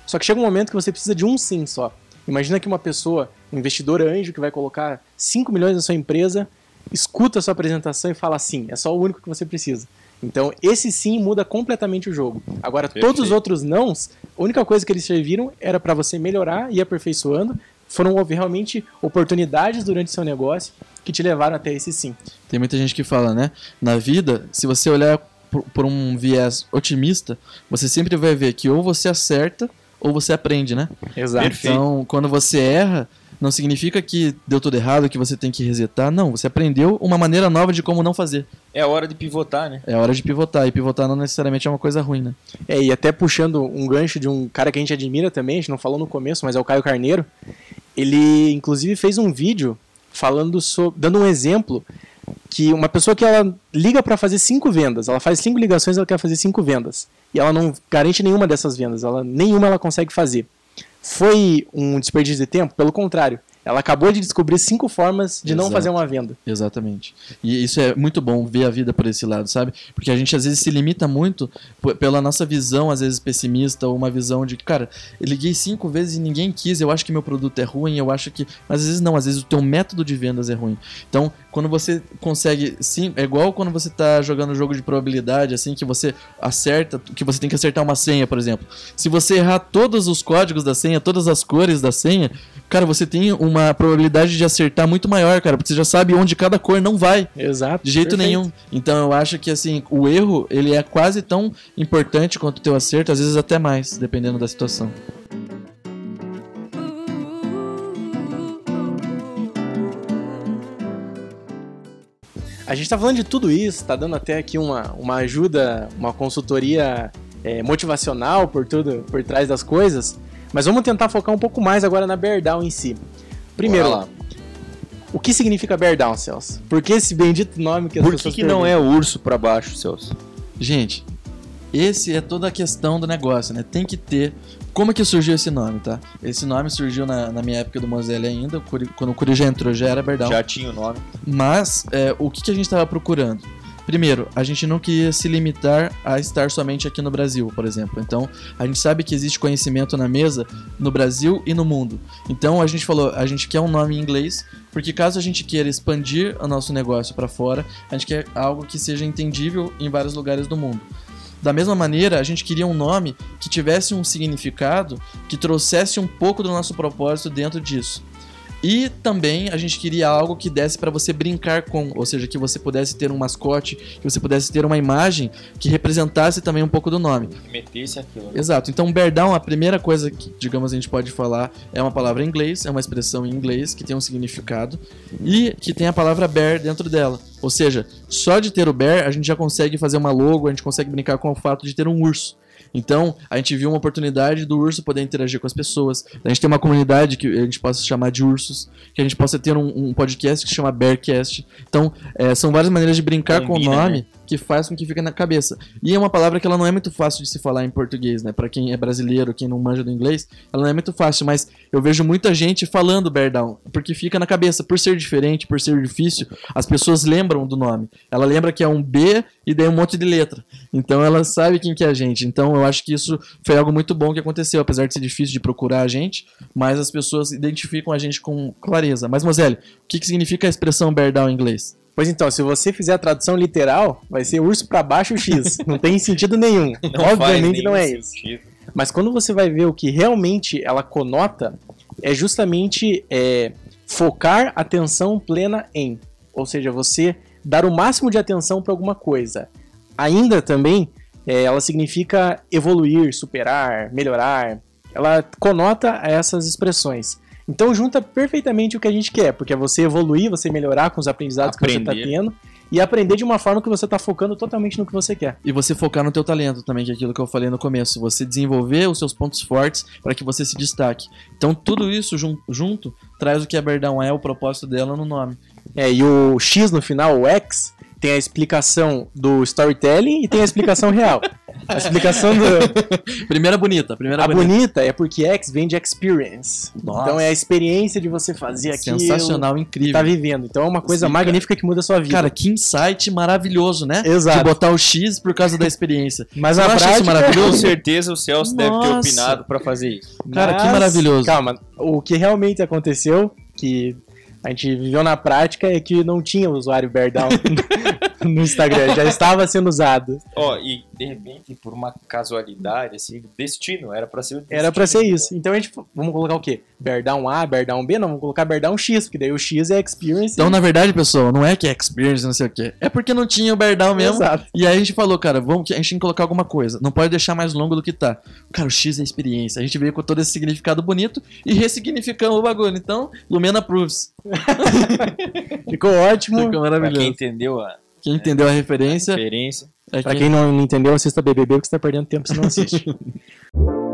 Só que chega um momento que você precisa de um sim só. Imagina que uma pessoa, um investidor anjo que vai colocar 5 milhões na sua empresa, escuta a sua apresentação e fala sim, é só o único que você precisa. Então, esse sim muda completamente o jogo. Agora, todos os Perfeito. outros nãos, a única coisa que eles serviram era para você melhorar e aperfeiçoando. Foram realmente oportunidades durante seu negócio que te levaram até esse sim. Tem muita gente que fala, né? Na vida, se você olhar por, por um viés otimista, você sempre vai ver que ou você acerta ou você aprende, né? Exato. Perfeito. Então, quando você erra, Não significa que deu tudo errado, que você tem que resetar. Não, você aprendeu uma maneira nova de como não fazer. É a hora de pivotar, né? É hora de pivotar. E pivotar não necessariamente é uma coisa ruim, né? É, e até puxando um gancho de um cara que a gente admira também, a gente não falou no começo, mas é o Caio Carneiro. Ele, inclusive, fez um vídeo falando sobre, dando um exemplo que uma pessoa que ela liga para fazer cinco vendas, ela faz cinco ligações, ela quer fazer cinco vendas e ela não garante nenhuma dessas vendas, ela nenhuma ela consegue fazer. Foi um desperdício de tempo? Pelo contrário, ela acabou de descobrir cinco formas de não Exato. fazer uma venda. Exatamente. E isso é muito bom ver a vida por esse lado, sabe? Porque a gente às vezes se limita muito pela nossa visão, às vezes pessimista, ou uma visão de, cara, eu liguei cinco vezes e ninguém quis, eu acho que meu produto é ruim, eu acho que. Mas às vezes não, às vezes o teu método de vendas é ruim. Então, quando você consegue. Sim, é igual quando você tá jogando jogo de probabilidade, assim, que você acerta, que você tem que acertar uma senha, por exemplo. Se você errar todos os códigos da senha, todas as cores da senha, cara, você tem uma probabilidade de acertar muito maior, cara, porque você já sabe onde cada cor não vai. Exato. De jeito perfeito. nenhum. Então eu acho que assim, o erro, ele é quase tão importante quanto o teu acerto, às vezes até mais, dependendo da situação. A gente tá falando de tudo isso, tá dando até aqui uma, uma ajuda, uma consultoria é, motivacional por tudo, por trás das coisas. Mas vamos tentar focar um pouco mais agora na Bear Down em si. Primeiro, o que significa Bear Down, Celso? Por que esse bendito nome que as Por que, pessoas que não é urso pra baixo, Celso? Gente, esse é toda a questão do negócio, né? Tem que ter. Como é que surgiu esse nome, tá? Esse nome surgiu na, na minha época do Moselle ainda, quando o Curi já entrou, já era Berdão. Já tinha o nome. Mas é, o que, que a gente estava procurando? Primeiro, a gente não queria se limitar a estar somente aqui no Brasil, por exemplo. Então, a gente sabe que existe conhecimento na mesa no Brasil e no mundo. Então, a gente falou, a gente quer um nome em inglês, porque caso a gente queira expandir o nosso negócio para fora, a gente quer algo que seja entendível em vários lugares do mundo. Da mesma maneira, a gente queria um nome que tivesse um significado que trouxesse um pouco do nosso propósito dentro disso. E também a gente queria algo que desse para você brincar com, ou seja, que você pudesse ter um mascote, que você pudesse ter uma imagem que representasse também um pouco do nome. Que metesse aquilo. né? Exato. Então, bear down, a primeira coisa que, digamos, a gente pode falar é uma palavra em inglês, é uma expressão em inglês que tem um significado e que tem a palavra bear dentro dela. Ou seja, só de ter o bear, a gente já consegue fazer uma logo, a gente consegue brincar com o fato de ter um urso. Então, a gente viu uma oportunidade do urso poder interagir com as pessoas. A gente tem uma comunidade que a gente possa chamar de ursos, que a gente possa ter um, um podcast que chama Bearcast. Então, é, são várias maneiras de brincar com Combina, o nome né? que faz com que fique na cabeça. E é uma palavra que ela não é muito fácil de se falar em português, né? Para quem é brasileiro, quem não manja do inglês, ela não é muito fácil, mas eu vejo muita gente falando bear down, porque fica na cabeça, por ser diferente, por ser difícil, as pessoas lembram do nome. Ela lembra que é um B e daí um monte de letra. Então ela sabe quem que é a gente. Então eu acho que isso foi algo muito bom que aconteceu, apesar de ser difícil de procurar a gente, mas as pessoas identificam a gente com clareza. Mas Moselle, o que, que significa a expressão bear down em inglês? Pois então, se você fizer a tradução literal, vai ser urso pra baixo X. Não tem sentido nenhum. Não faz Obviamente não é isso. Mas quando você vai ver o que realmente ela conota, é justamente é, focar atenção plena em. Ou seja, você dar o máximo de atenção para alguma coisa. Ainda também, é, ela significa evoluir, superar, melhorar. Ela conota essas expressões. Então junta perfeitamente o que a gente quer, porque é você evoluir, você melhorar com os aprendizados que você Aprender. está tendo e aprender de uma forma que você está focando totalmente no que você quer. E você focar no teu talento também, que é aquilo que eu falei no começo. Você desenvolver os seus pontos fortes para que você se destaque. Então tudo isso jun- junto traz o que a Berdão é, o propósito dela no nome. É, e o X no final, o X, tem a explicação do storytelling e tem a explicação real. A explicação do. Primeira bonita, primeira A bonita. bonita é porque X vem de experience. Nossa. Então é a experiência de você fazer aquilo. Sensacional, que incrível. Tá vivendo. Então é uma coisa Sim, cara. magnífica que muda a sua vida. Cara, que insight maravilhoso, né? Exato. De botar o X por causa da experiência. mas Você na prática. Com maravilhoso? certeza o Celso deve ter opinado pra fazer isso. Cara, que Mas, maravilhoso. Calma, o que realmente aconteceu, que a gente viveu na prática, é que não tinha usuário Bear Down no Instagram, já estava sendo usado. Ó, e de repente, por uma casualidade, assim, destino, era pra ser o Era pra ser destino. isso. Então a gente, vamos colocar o quê? Beardown A, Beardown B? Não, vamos colocar Beardown X, porque daí o X é Experience. Então, na verdade, pessoal, não é que é experience, não sei o quê. É porque não tinha o Berdal mesmo. Exato. E aí a gente falou, cara, vamos, a gente tem que colocar alguma coisa. Não pode deixar mais longo do que tá. Cara, o X é experiência. A gente veio com todo esse significado bonito e ressignificamos o bagulho. Então, Lumena Proofs. Ficou ótimo. Ficou Pra maravilhoso. quem entendeu a Quem entendeu a referência referência. é Pra que... quem não não entendeu, assista BBB, porque você tá perdendo tempo se não assiste.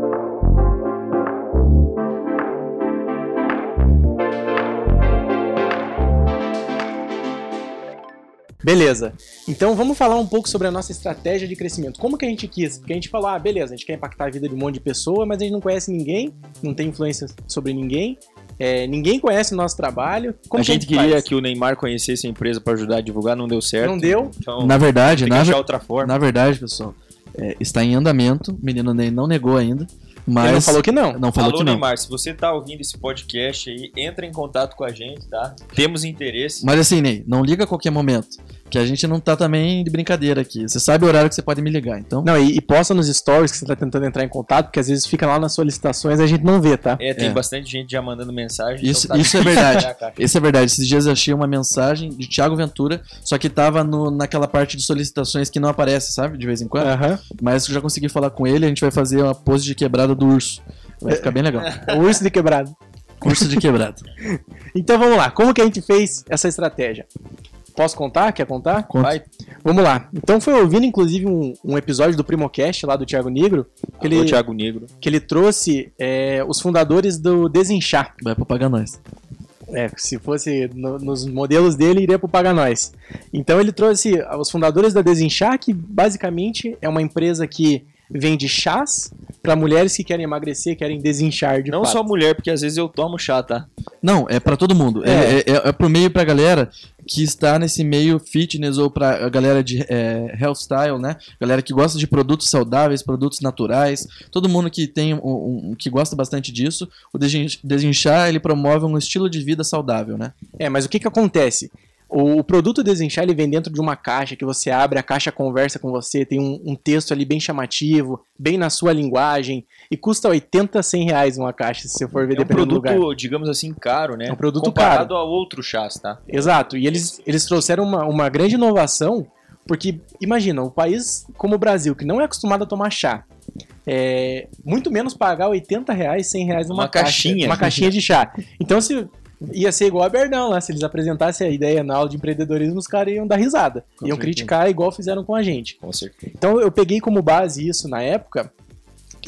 Beleza. Então vamos falar um pouco sobre a nossa estratégia de crescimento. Como que a gente quis? Porque a gente falou, ah, beleza, a gente quer impactar a vida de um monte de pessoa, mas a gente não conhece ninguém, não tem influência sobre ninguém, é, ninguém conhece o nosso trabalho. Como a que gente queria faz? que o Neymar conhecesse a empresa pra ajudar a divulgar, não deu certo. Não deu. Então, Na verdade, tem que na, achar ver- outra forma. na verdade, pessoal, é, está em andamento. O menino Ney não negou ainda. Mas Ele não falou que não. não falou Alô, que não. Neymar, se você tá ouvindo esse podcast aí, entra em contato com a gente, tá? Temos interesse. Mas assim, Ney, não liga a qualquer momento. Que a gente não tá também de brincadeira aqui. Você sabe o horário que você pode me ligar. Então, Não, e, e posta nos stories que você tá tentando entrar em contato, porque às vezes fica lá nas solicitações e a gente não vê, tá? É, tem É. bastante gente já mandando mensagem. Isso- então tá isso é verdade. Isso é verdade. Esses dias eu achei uma mensagem de Thiago Ventura, só que tava no- naquela parte de solicitações que não aparece, sabe? De vez em quando. Aham. Mas eu já consegui falar com ele, a gente vai fazer uma pose de quebrada do urso. Vai ficar bem legal. O urso de quebrado. Urso de quebrada. Então vamos lá, como que a gente fez essa estratégia? Posso contar? Quer contar? Conta. Vai, Vamos lá. Então foi ouvindo, inclusive, um, um episódio do Primocast lá do Thiago Negro, que Alô, ele, Thiago Negro. que ele trouxe é, os fundadores do Desinchar. Vai pra pagar nós. É, se fosse no- nos modelos dele, iria pro Paga Nós. Então ele trouxe os fundadores da Desinchar, que basicamente é uma empresa que vende chás para mulheres que querem emagrecer, querem desinchar de Não fato. só mulher, porque às vezes eu tomo chá, tá? Não, é pra todo mundo. É, é, é, é pro meio pra galera que está nesse meio fitness ou pra galera de é, health style, né? Galera que gosta de produtos saudáveis, produtos naturais. Todo mundo que tem um, um- que gosta bastante disso. O Desin- Desinchar, ele promove um estilo de vida saudável, né? É, mas o que que acontece? O, produto Desinchar, ele vem dentro de uma caixa que você abre, a caixa conversa com você, tem um, um texto ali bem chamativo, bem na sua linguagem, e custa 80, 100 reais uma caixa, se você for ver É um produto, lugar. digamos assim, caro, né? É um produto Comparado a outros chás, tá? Exato, e eles, eles trouxeram uma, uma grande inovação, porque, imagina, um país como o Brasil, que não é acostumado a tomar chá, é, muito menos pagar 80 reais, 100 reais numa Uma caixa, caixinha. uma caixinha de chá. Então, se ia ser igual a Berdão lá, se eles apresentassem a ideia na aula de empreendedorismo, os caras iam dar risada, Com iam certeza. criticar igual fizeram com a gente. Com certeza. Então, eu peguei como base isso na época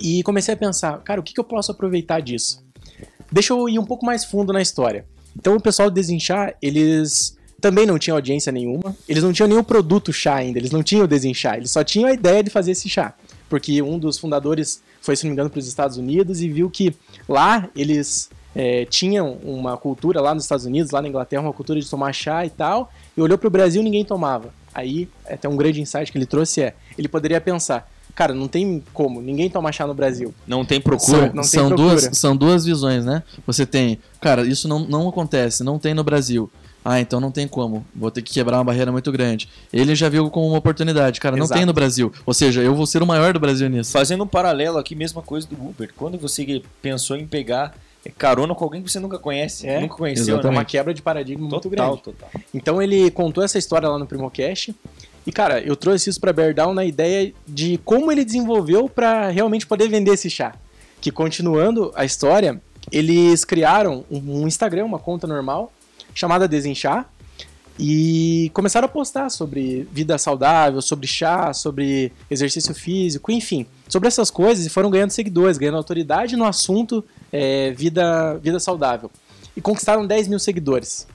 e comecei a pensar, cara, o que, que eu posso aproveitar disso? Deixa eu ir um pouco mais fundo na história. Então, o pessoal do Desinchar, eles também não tinham audiência nenhuma, eles não tinham nenhum produto chá ainda, eles não tinham o Desinchar, eles só tinham a ideia de fazer esse chá. Porque um dos fundadores foi, se não me engano, para os Estados Unidos e viu que lá eles é, tinham uma cultura, lá nos Estados Unidos, lá na Inglaterra, uma cultura de tomar chá e tal, e olhou para o Brasil e ninguém tomava. Aí, até um grande insight que ele trouxe é, ele poderia pensar, cara, não tem como, ninguém toma chá no Brasil. Não tem procura. São, não tem são procura. duas, são duas visões, né? Você tem, cara, isso não, não acontece, não tem no Brasil. Ah, então não tem como. Vou ter que quebrar uma barreira muito grande. Ele já viu como uma oportunidade. Cara, não Exato. tem no Brasil. Ou seja, eu vou ser o maior do Brasil nisso. Fazendo um paralelo aqui, mesma coisa do Uber. Quando você pensou em pegar carona com alguém que você nunca conhece, É, nunca conheceu, É exatamente. né? uma quebra de paradigma muito Total, grande. total. Então ele contou essa história lá no Primocast. E, cara, eu trouxe isso pra Beardown na ideia de como ele desenvolveu pra realmente poder vender esse chá. Que, continuando a história, eles criaram um um Instagram, uma conta normal, chamada Desenchar, e começaram a postar sobre vida saudável, sobre chá, sobre exercício físico, enfim, sobre essas coisas e foram ganhando seguidores, ganhando autoridade no assunto é, vida, vida saudável. E conquistaram 10 mil seguidores.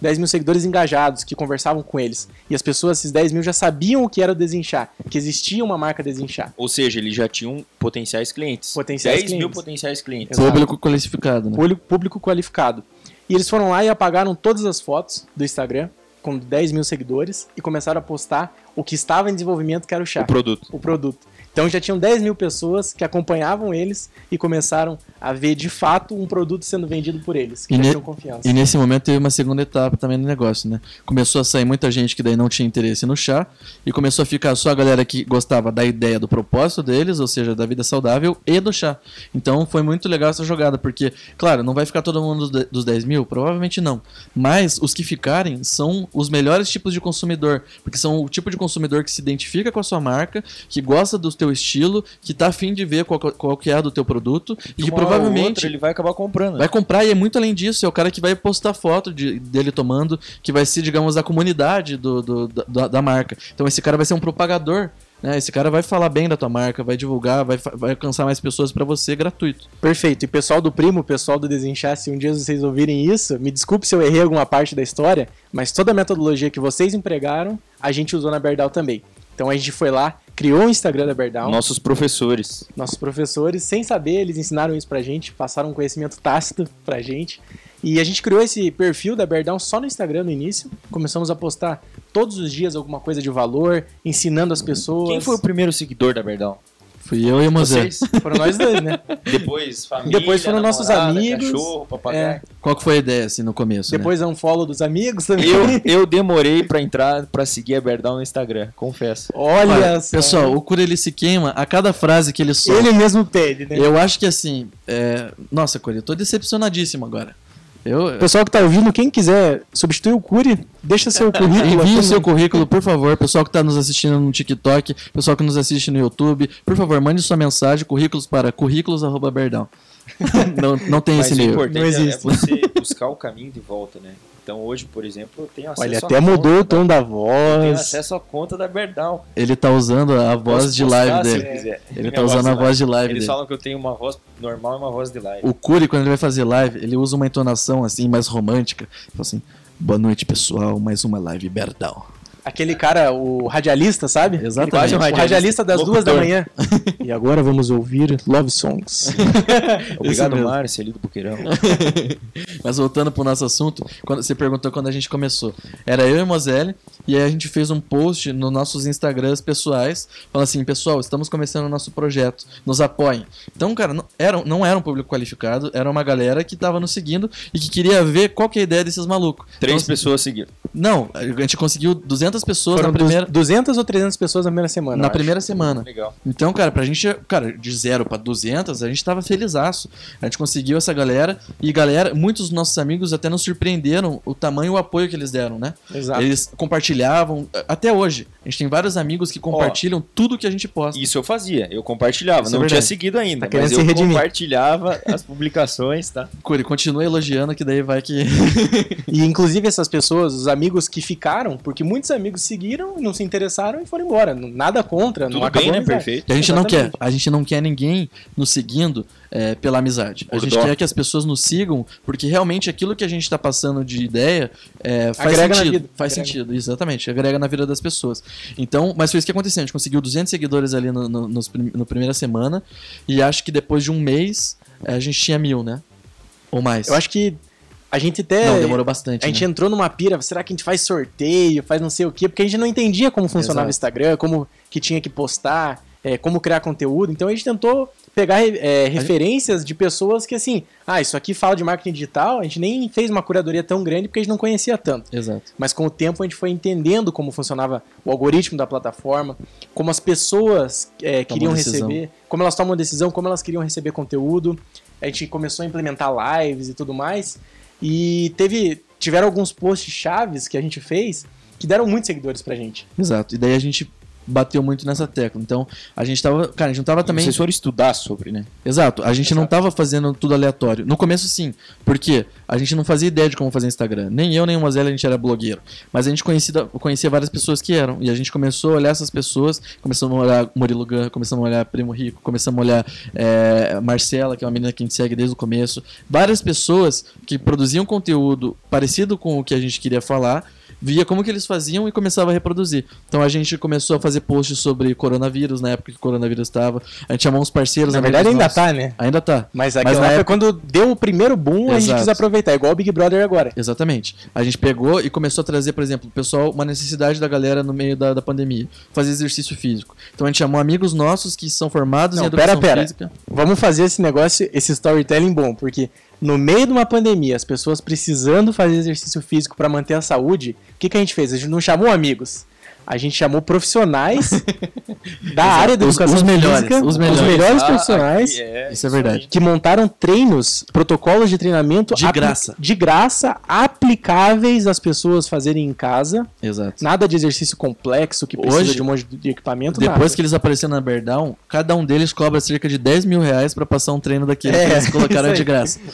10 mil seguidores engajados que conversavam com eles. E as pessoas, esses 10 mil, já sabiam o que era o Desinchar, que existia uma marca Desinchar. Ou seja, eles já tinham potenciais clientes. Potenciais 10 mil clientes. potenciais clientes. Exato. Público qualificado, né? Público, público qualificado. E eles foram lá e apagaram todas as fotos do Instagram, com 10 mil seguidores, e começaram a postar o que estava em desenvolvimento, que era o chá. O produto. o produto. Então já tinham 10 mil pessoas que acompanhavam eles e começaram a ver de fato um produto sendo vendido por eles, que E já tinham confiança. E nesse momento teve uma segunda etapa também no negócio, né? Começou a sair muita gente que daí não tinha interesse no chá e começou a ficar só a galera que gostava da ideia do propósito deles, ou seja, da vida saudável e do chá. Então foi muito legal essa jogada, porque, claro, não vai ficar todo mundo dos de- dos 10 mil? Provavelmente não. Mas os que ficarem são os melhores tipos de consumidor, porque são o tipo de consumidor que se identifica com a sua marca, que gosta do teu estilo, que tá afim de ver qual, qual que é do teu produto e que provavelmente outra ele vai acabar comprando. Vai comprar e é muito além disso, é o cara que vai postar foto de- dele tomando, que vai ser, digamos, a comunidade do, do- da, da marca. Então esse cara vai ser um propagador, né? Esse cara vai falar bem da tua marca, vai divulgar, vai, vai alcançar mais pessoas pra você gratuito. Perfeito. E pessoal do Primo, pessoal do Desinchar, se um dia vocês ouvirem isso, me desculpe se eu errei alguma parte da história, mas toda a metodologia que vocês empregaram, a gente usou na Berdal também. Então a gente foi lá, criou o Instagram da Berdal, Nossos professores. nossos professores, sem saber, eles ensinaram isso pra gente, passaram um conhecimento tácito pra gente. E a gente criou esse perfil da Berdão só no Instagram no início. Começamos a postar todos os dias alguma coisa de valor, ensinando as pessoas. Quem foi o primeiro seguidor da Berdão? Fui eu e o. Vocês? Foram nós dois, né? Depois família, Depois foram nossos namorada, amigos. cachorro, papagaio. É, Qual que foi a ideia, assim, no começo, né? depois é um follow dos amigos também. Eu, eu demorei pra entrar, pra seguir a Berdão no Instagram, confesso. Olha, Olha, só. pessoal, o Cura ele se queima a cada frase que ele solta. ele mesmo pede, né? Eu acho que assim, é... nossa, Cura, eu tô decepcionadíssimo agora. Eu, Pessoal que tá ouvindo, quem quiser substituir o Curi, deixa seu currículo. Envie seu currículo, por favor. Pessoal que está nos assistindo no TikTok, pessoal que nos assiste no YouTube, por favor, mande sua mensagem, currículos para currículos@berdão. não, não tem Mas esse importante Não é- existe. é você buscar o caminho de volta, né? Então hoje, por exemplo, eu tenho acesso Olha, à até mudou o da- tom da Eu tenho voz. acesso à conta da Berdão. Ele tá usando a voz de postar live se dele. Ele tá usando a voz de live Eles dele. falam que eu tenho uma voz normal e uma voz de live. O Curi, quando ele vai fazer live, ele usa uma entonação assim, mais romântica. Ele fala assim: Boa noite, pessoal, mais uma live Berdão. Aquele cara, o radialista, sabe? Exatamente. Um O radialista, radialista das locutor. duas da manhã. e agora vamos ouvir Love Songs. Obrigado. Márcio, ali do Buqueirão. Mas voltando pro nosso assunto, quando você perguntou quando a gente começou. Era eu e Moselle, e aí a gente fez um post nos nossos Instagrams pessoais, falando assim, pessoal, estamos começando o nosso projeto, nos apoiem. Então, cara, não era, não era um público qualificado, era uma galera que tava nos seguindo e que queria ver qual que é a ideia desses malucos. Três Então, pessoas seguiram. Não, a gente conseguiu 200 pessoas Foram na primeira, 200 ou 300 pessoas na primeira semana. na eu acho. primeira semana. Legal. Então, cara, pra gente, cara, de zero pra 200, a gente tava felizaço. A gente conseguiu essa galera e galera, muitos dos nossos amigos até nos surpreenderam o tamanho e o apoio que eles deram, né? Exato. Eles compartilhavam, até hoje. A gente tem vários amigos que compartilham tudo que a gente posta. Isso eu fazia, eu compartilhava. Isso é não tinha verdade. seguido ainda, Tá querendo mas se eu redimir. compartilhava as publicações, tá? Curi, continua elogiando que daí vai que. E inclusive essas pessoas, os amigos que ficaram, porque muitos amigos seguiram, não se interessaram e foram embora. Nada contra, não Tudo acabou bem, né? a amizade. Perfeito. a gente não quer. Exatamente. A gente não quer ninguém nos seguindo é, pela amizade. A Por gente dó. quer que as pessoas nos sigam, porque realmente aquilo que a gente tá passando de ideia é, faz Agrega na sentido. vida. Faz Agrega. sentido, exatamente. Agrega na vida das pessoas. Então, mas foi isso que aconteceu. A gente conseguiu 200 seguidores ali no, no, prim- no primeira semana. E acho que depois de um mês, é, a gente tinha mil, né? Ou mais. Eu acho que a gente até. Não, demorou bastante. A gente né? entrou numa pira, será que a gente faz sorteio, faz não sei o quê? Porque a gente não entendia como funcionava o Exato. Instagram, como que tinha que postar, é, como criar conteúdo. Então a gente tentou pegar é, referências de pessoas que assim, ah, isso aqui fala de marketing digital, a gente nem fez uma curadoria tão grande porque a gente não conhecia tanto. Exato. Mas com o tempo a gente foi entendendo como funcionava o algoritmo da plataforma, como as pessoas é, queriam receber, como elas tomam decisão, como elas queriam receber conteúdo. A gente começou a implementar lives e tudo mais. E teve, tiveram alguns posts chaves que a gente fez que deram muitos seguidores pra gente. Exato. E daí a gente bateu muito nessa tecla. Então, a gente tava. Cara, a gente não tava também. Vocês foram estudar sobre, né? Exato, a gente não tava fazendo tudo aleatório. No começo, sim, porque a gente não fazia ideia de como fazer Instagram. Nem eu, nem o Mozella, a gente era blogueiro. Mas a gente conhecia, conhecia várias pessoas que eram. E a gente começou a olhar essas pessoas, começamos a olhar Murilo Gun, começamos a olhar Primo Rico, começamos a olhar é, Marcela, que é uma menina que a gente segue desde o começo. Várias pessoas que produziam conteúdo parecido com o que a gente queria falar. Via como que eles faziam e começava a reproduzir. Então a gente começou a fazer posts sobre coronavírus, na época que o coronavírus estava. A gente chamou uns parceiros. Na verdade amigos ainda nossos. tá, né? Ainda tá. Mas Mas na época, quando deu o primeiro boom, a gente Exato. quis aproveitar, igual o Big Brother agora. Exatamente. A gente pegou e começou a trazer, por exemplo, o pessoal, uma necessidade da galera no meio da, da pandemia, fazer exercício físico. Então a gente chamou amigos nossos que são formados Não, em educação pera, pera. física. Vamos fazer esse negócio, esse storytelling bom, porque no meio de uma pandemia, as pessoas precisando fazer exercício físico para manter a saúde, o que, que a gente fez? A gente não chamou amigos. A gente chamou profissionais da área da Os- educação os melhores, física, os melhores. Ah, profissionais é, Isso é verdade. que montaram treinos, protocolos de treinamento De graça. de graça, aplicáveis às pessoas fazerem em casa. Exato. Nada de exercício complexo que precisa Hoje, de um monte de equipamento. Depois nada. que eles apareceram na Berdown, cada um deles cobra cerca de 10 mil reais pra passar um treino daquele É, que eles colocaram de graça.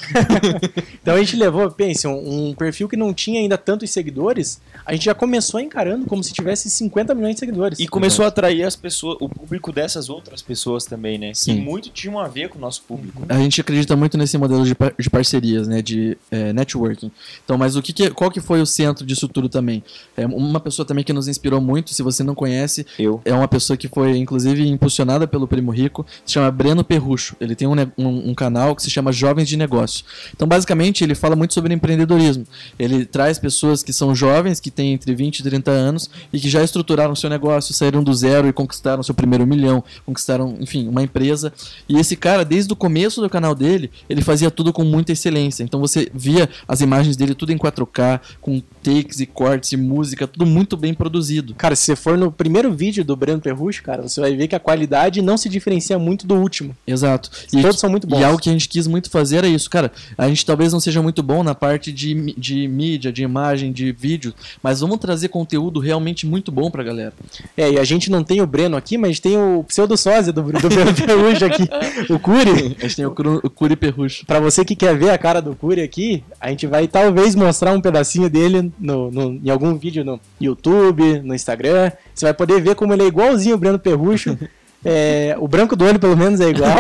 Então a gente levou, pense, um, um perfil que não tinha ainda tantos seguidores, a gente já começou encarando como se tivesse 50 milhões de seguidores. E começou a atrair as pessoas, o público dessas outras pessoas também, né? Sim. Que muito tinham a ver com o nosso público. A gente acredita muito nesse modelo de, par- de parcerias, né, de é, networking. Então, mas o que, que- qual que foi o centro disso tudo também? É uma pessoa também que nos inspirou muito, se você não conhece, Eu. é uma pessoa que foi inclusive impulsionada pelo Primo Rico, se chama Breno Perrucho. Ele tem um, um- um canal que se chama Jovens de Negócio. Então, basicamente, ele fala muito sobre empreendedorismo. Ele traz pessoas que são jovens, que têm entre 20 e 30 anos e que já estruturaram seu negócio, saíram do zero e conquistaram seu primeiro milhão, conquistaram, enfim, uma empresa. E esse cara, desde o começo do canal dele, ele fazia tudo com muita excelência. Então você via as imagens dele tudo em 4K, com takes e cortes e música, tudo muito bem produzido. Cara, se você for no primeiro vídeo do Breno Perrucho, cara, você vai ver que a qualidade não se diferencia muito do último. Exato. E Todos são muito bons. E algo que a gente quis muito fazer era isso, cara. A gente talvez não seja muito bom na parte de, de mídia, de imagem, de vídeo, mas vamos trazer conteúdo realmente muito bom pra galera. É, e a gente não tem o Breno aqui, mas tem o pseudo-sósia do, do Breno Perrucho aqui, o Curi. A gente tem o, Cru- o Curi Perrucho. Pra você que quer ver a cara do Curi aqui, a gente vai talvez mostrar um pedacinho dele no, no- em algum vídeo no YouTube, no Instagram. Você vai poder ver como ele é igualzinho o Breno Perrucho. É, o branco do olho, pelo menos, é igual.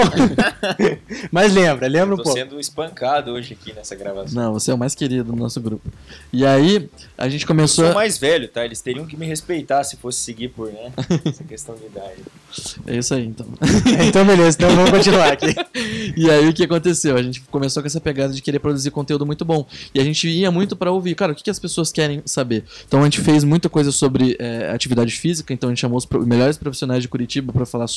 Mas lembra, lembra um Tô pouco. sendo espancado hoje aqui nessa gravação. Não, você é o mais querido do nosso grupo. E aí, a gente Eu começou. sou mais velho, tá? Eles teriam que me respeitar se fosse seguir por, né? Essa questão de idade. É isso aí, então. Então, beleza, então vamos continuar aqui. E aí o que aconteceu? A gente começou com essa pegada de querer produzir conteúdo muito bom. E a gente ia muito pra ouvir, cara, o que, que as pessoas querem saber? Então a gente fez muita coisa sobre é, atividade física, então a gente chamou os pro- melhores profissionais de Curitiba pra falar sobre.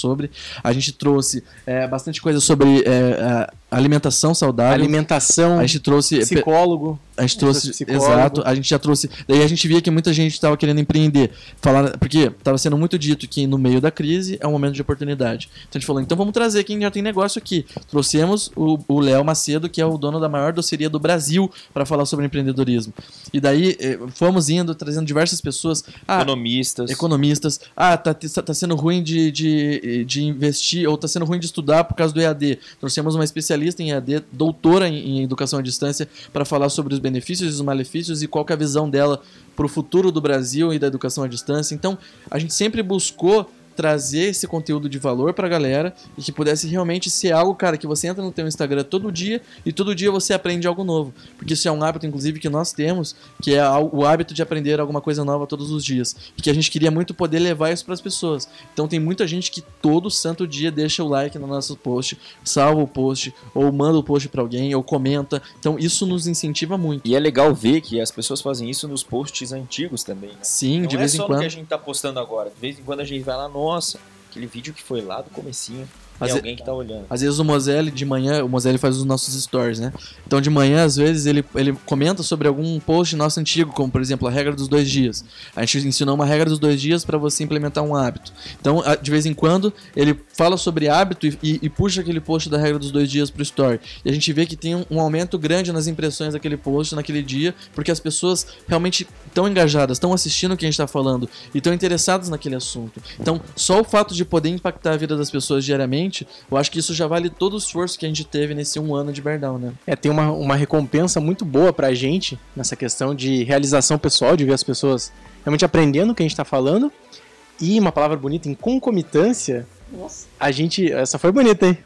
A gente trouxe é, bastante coisa sobre é, alimentação saudável. Alimentação, A gente trouxe. psicólogo. A gente trouxe, psicólogo. exato, a gente já trouxe. Daí a gente via que muita gente estava querendo empreender. Falar, porque estava sendo muito dito que no meio da crise é um momento de oportunidade. Então a gente falou, então vamos trazer quem já tem negócio aqui. Trouxemos o o Léo Macedo, que é o dono da maior doceria do Brasil, para falar sobre empreendedorismo. E daí eh, fomos indo, trazendo diversas pessoas. Ah, Economistas. economistas. Ah, tá, tá sendo ruim de, de, de investir ou tá sendo ruim de estudar por causa do EAD. Trouxemos uma especialista em EAD, doutora em, em educação à distância, para falar sobre os benefícios e os malefícios e qual é a visão dela para o futuro do Brasil e da educação à distância. Então, a gente sempre buscou trazer esse conteúdo de valor pra galera e que pudesse realmente ser algo, cara, que você entra no teu Instagram todo dia e todo dia você aprende algo novo. Porque isso é um hábito, inclusive, que nós temos, que é o hábito de aprender alguma coisa nova todos os dias. E que a gente queria muito poder levar isso pras pessoas. Então tem muita gente que todo santo dia deixa o like no nosso post, salva o post, ou manda o post pra alguém, ou comenta. Então isso nos incentiva muito. E é legal ver que as pessoas fazem isso nos posts antigos também, né? Sim, Não de é vez só em no quando. que a gente tá postando agora. De vez em quando a gente vai lá, nossa, aquele vídeo que foi lá do comecinho. Às alguém que tá olhando. Às vezes o Moselle de manhã, o Moselle faz os nossos stories, né? Então de manhã, às vezes, ele, ele comenta sobre algum post nosso antigo, como por exemplo a regra dos dois dias. A gente ensinou uma regra dos dois dias para você implementar um hábito. Então, de vez em quando, ele fala sobre hábito e, e- e puxa aquele post da regra dos dois dias pro story. E a gente vê que tem um, um aumento grande nas impressões daquele post naquele dia, porque as pessoas realmente estão engajadas, estão assistindo o que a gente está falando e estão interessadas naquele assunto. Então, só o fato de poder impactar a vida das pessoas diariamente, eu acho que isso já vale todo o esforço que a gente teve nesse um ano de Verdão, né? É, tem uma, uma recompensa muito boa pra gente nessa questão de realização pessoal, de ver as pessoas realmente aprendendo o que a gente tá falando. E uma palavra bonita, em concomitância, a gente. Essa foi bonita, hein?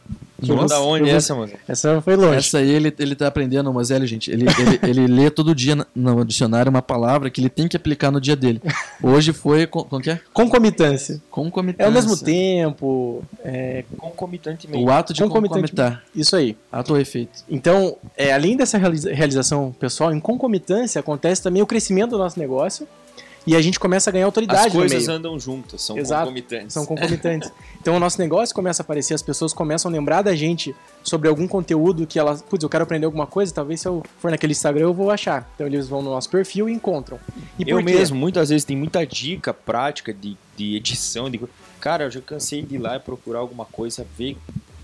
Da onde foi essa, mano? Essa foi longe. Essa aí ele, ele tá aprendendo, mas Hélio, gente, ele, ele, ele lê todo dia no dicionário uma palavra que ele tem que aplicar no dia dele. Hoje foi, com- como que é? Concomitância. Concomitância. É ao mesmo tempo. é, Concomitantemente. O ato de Concomitante- concomitar. isso aí. Ato ou efeito. Então, é, além dessa realiza- realização pessoal, em concomitância acontece também o crescimento do nosso negócio e a gente começa a ganhar autoridade As no coisas meio. andam juntas, são Exato, concomitantes. São concomitantes. Então o nosso negócio começa a aparecer, as pessoas começam a lembrar da gente sobre algum conteúdo que elas, putz, eu quero aprender alguma coisa, talvez se eu for naquele Instagram eu vou achar. Então eles vão no nosso perfil e encontram. E eu mesmo, muitas vezes tem muita dica prática de, de edição. De... Cara, eu já cansei de ir lá e procurar alguma coisa, ver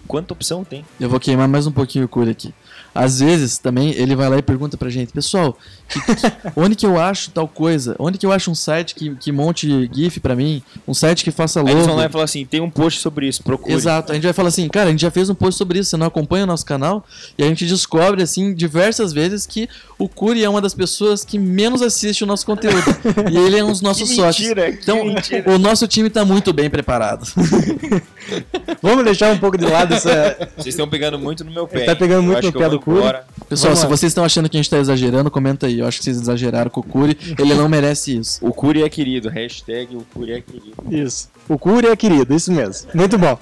quanta opção tem. Eu vou queimar mais um pouquinho o Curi aqui. Às vezes também ele vai lá e pergunta pra gente, pessoal, que- onde que eu acho tal coisa? Onde que eu acho um site que, que monte GIF pra mim? Um site que faça Aí eles vão logo? lá e falam assim: tem um post sobre isso, procure. Exato, a gente vai falar assim, cara, a gente já fez um post sobre isso, você não acompanha o nosso canal? E a gente descobre, assim, diversas vezes que o Curi é uma das pessoas que menos assiste o nosso conteúdo. e ele é um dos nossos Que sócios. mentira, que Então, mentira. o nosso time tá muito bem preparado. Vamos deixar um pouco de lado essa. Vocês estão pegando muito no meu pé. Tá hein? pegando Eu muito no pé do Curi. Pessoal, Vamos se lá. vocês estão achando que a gente tá exagerando, comenta aí. Eu acho que vocês exageraram com o Curi. Ele não merece isso. O Curi é querido. Hashtag o Curi é querido. Isso. O Curi é querido, isso mesmo. Muito bom.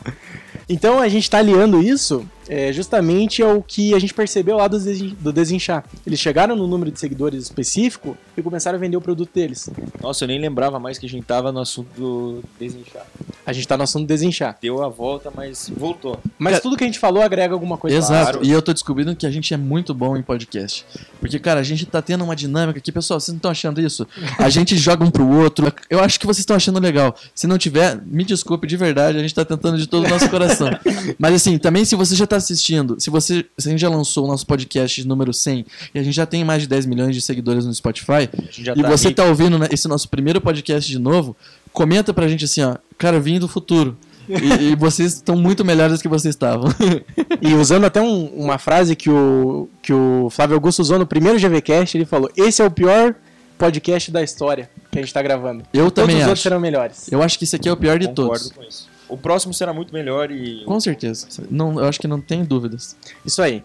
Então a gente está aliando isso é, justamente ao que a gente percebeu lá do, Desin- do Desinchar. Eles chegaram no número de seguidores específico e começaram a vender o produto deles. Nossa, eu nem lembrava mais que a gente tava no assunto do desinchar. A gente está no assunto Desinchar. Deu a volta, mas voltou. Mas Cara- tudo que a gente falou agrega alguma coisa. Exato. Claro. E eu tô descobrindo que a gente é muito bom em podcast. Porque, cara, a gente tá tendo uma dinâmica aqui, pessoal, vocês não estão achando isso? A gente joga um pro outro. Eu acho que vocês estão achando legal. Se não tiver, me desculpe de verdade, a gente tá tentando de todo o nosso coração. Mas assim, também se você já tá assistindo, se você se a gente já lançou o nosso podcast número 100 e a gente já tem mais de 10 milhões de seguidores no Spotify, e tá você rico. tá ouvindo né, esse nosso primeiro podcast de novo, comenta pra gente assim, ó, cara, vim do futuro. E, e vocês estão muito melhores do que vocês estavam. E usando até um- uma frase que o, que o Flávio Augusto usou no primeiro GVCast, ele falou: Esse é o pior podcast da história que a gente está gravando. Eu Todos também os acho. outros serão melhores. Eu acho que esse aqui é o pior de Concordo todos. com isso. O próximo será muito melhor e. Com certeza. Não, eu acho que não tem dúvidas. Isso aí.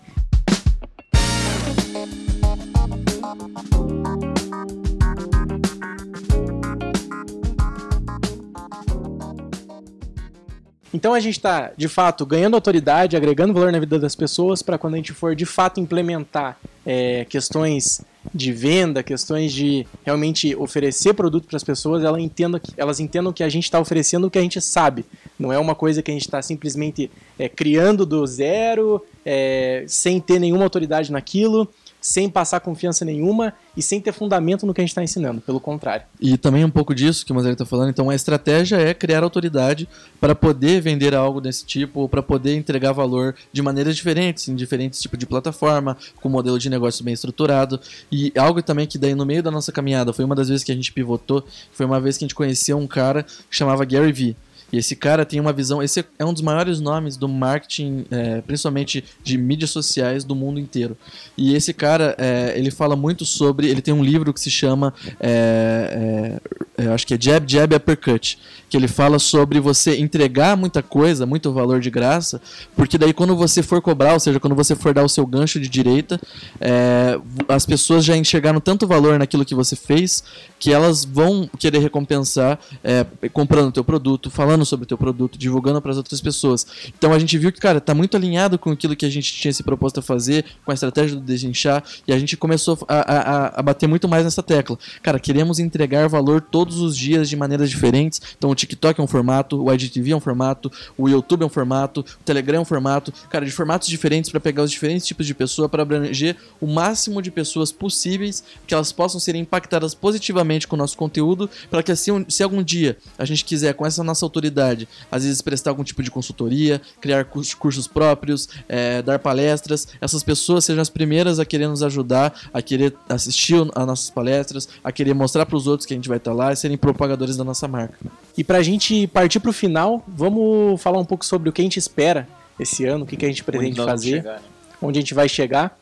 Então a gente está, de fato, ganhando autoridade, agregando valor na vida das pessoas para quando a gente for, de fato, implementar é, questões de venda, questões de realmente oferecer produto para as pessoas, ela entenda elas entendam que a gente está oferecendo o que a gente sabe. Não é uma coisa que a gente está simplesmente é, criando do zero, é, sem ter nenhuma autoridade naquilo, sem passar confiança nenhuma e sem ter fundamento no que a gente está ensinando. Pelo contrário. E também um pouco disso que o Mazari está falando. Então, a estratégia é criar autoridade para poder vender algo desse tipo ou para poder entregar valor de maneiras diferentes, em diferentes tipos de plataforma, com modelo de negócio bem estruturado. E algo também que daí no meio da nossa caminhada foi uma das vezes que a gente pivotou, foi uma vez que a gente conheceu um cara que chamava Gary Vee. E esse cara tem uma visão. Esse é um dos maiores nomes do marketing, é, principalmente de mídias sociais do mundo inteiro. E esse cara, é, ele fala muito sobre. Ele tem um livro que se chama. é, é, acho que é Jab, Jab, Uppercut. Que ele fala sobre você entregar muita coisa, muito valor de graça, porque daí quando você for cobrar, ou seja, quando você for dar o seu gancho de direita, é, as pessoas já enxergaram tanto valor naquilo que você fez que elas vão querer recompensar é, comprando o teu produto, falando sobre o teu produto, divulgando para as outras pessoas. Então a gente viu que, cara, tá muito alinhado com aquilo que a gente tinha se proposto a fazer, com a estratégia do desinchar, e a gente começou a, a, a- bater muito mais nessa tecla. Cara, queremos entregar valor todos os dias de maneiras diferentes. Então o TikTok é um formato, o IGTV é um formato, o YouTube é um formato, o Telegram é um formato, cara, de formatos diferentes para pegar os diferentes tipos de pessoa para abranger o máximo de pessoas possíveis que elas possam ser impactadas positivamente com o nosso conteúdo, para que assim, se algum dia a gente quiser com essa nossa autoridade, às vezes prestar algum tipo de consultoria, criar curs- cursos próprios, é, dar palestras, essas pessoas sejam as primeiras a querer nos ajudar, a querer assistir as nossas palestras, a querer mostrar para os outros que a gente vai estar lá e serem propagadores da nossa marca. E pra gente partir pro final, vamos falar um pouco sobre o que a gente espera esse ano, o que, que a gente pretende fazer, chegar, né? onde a gente vai chegar,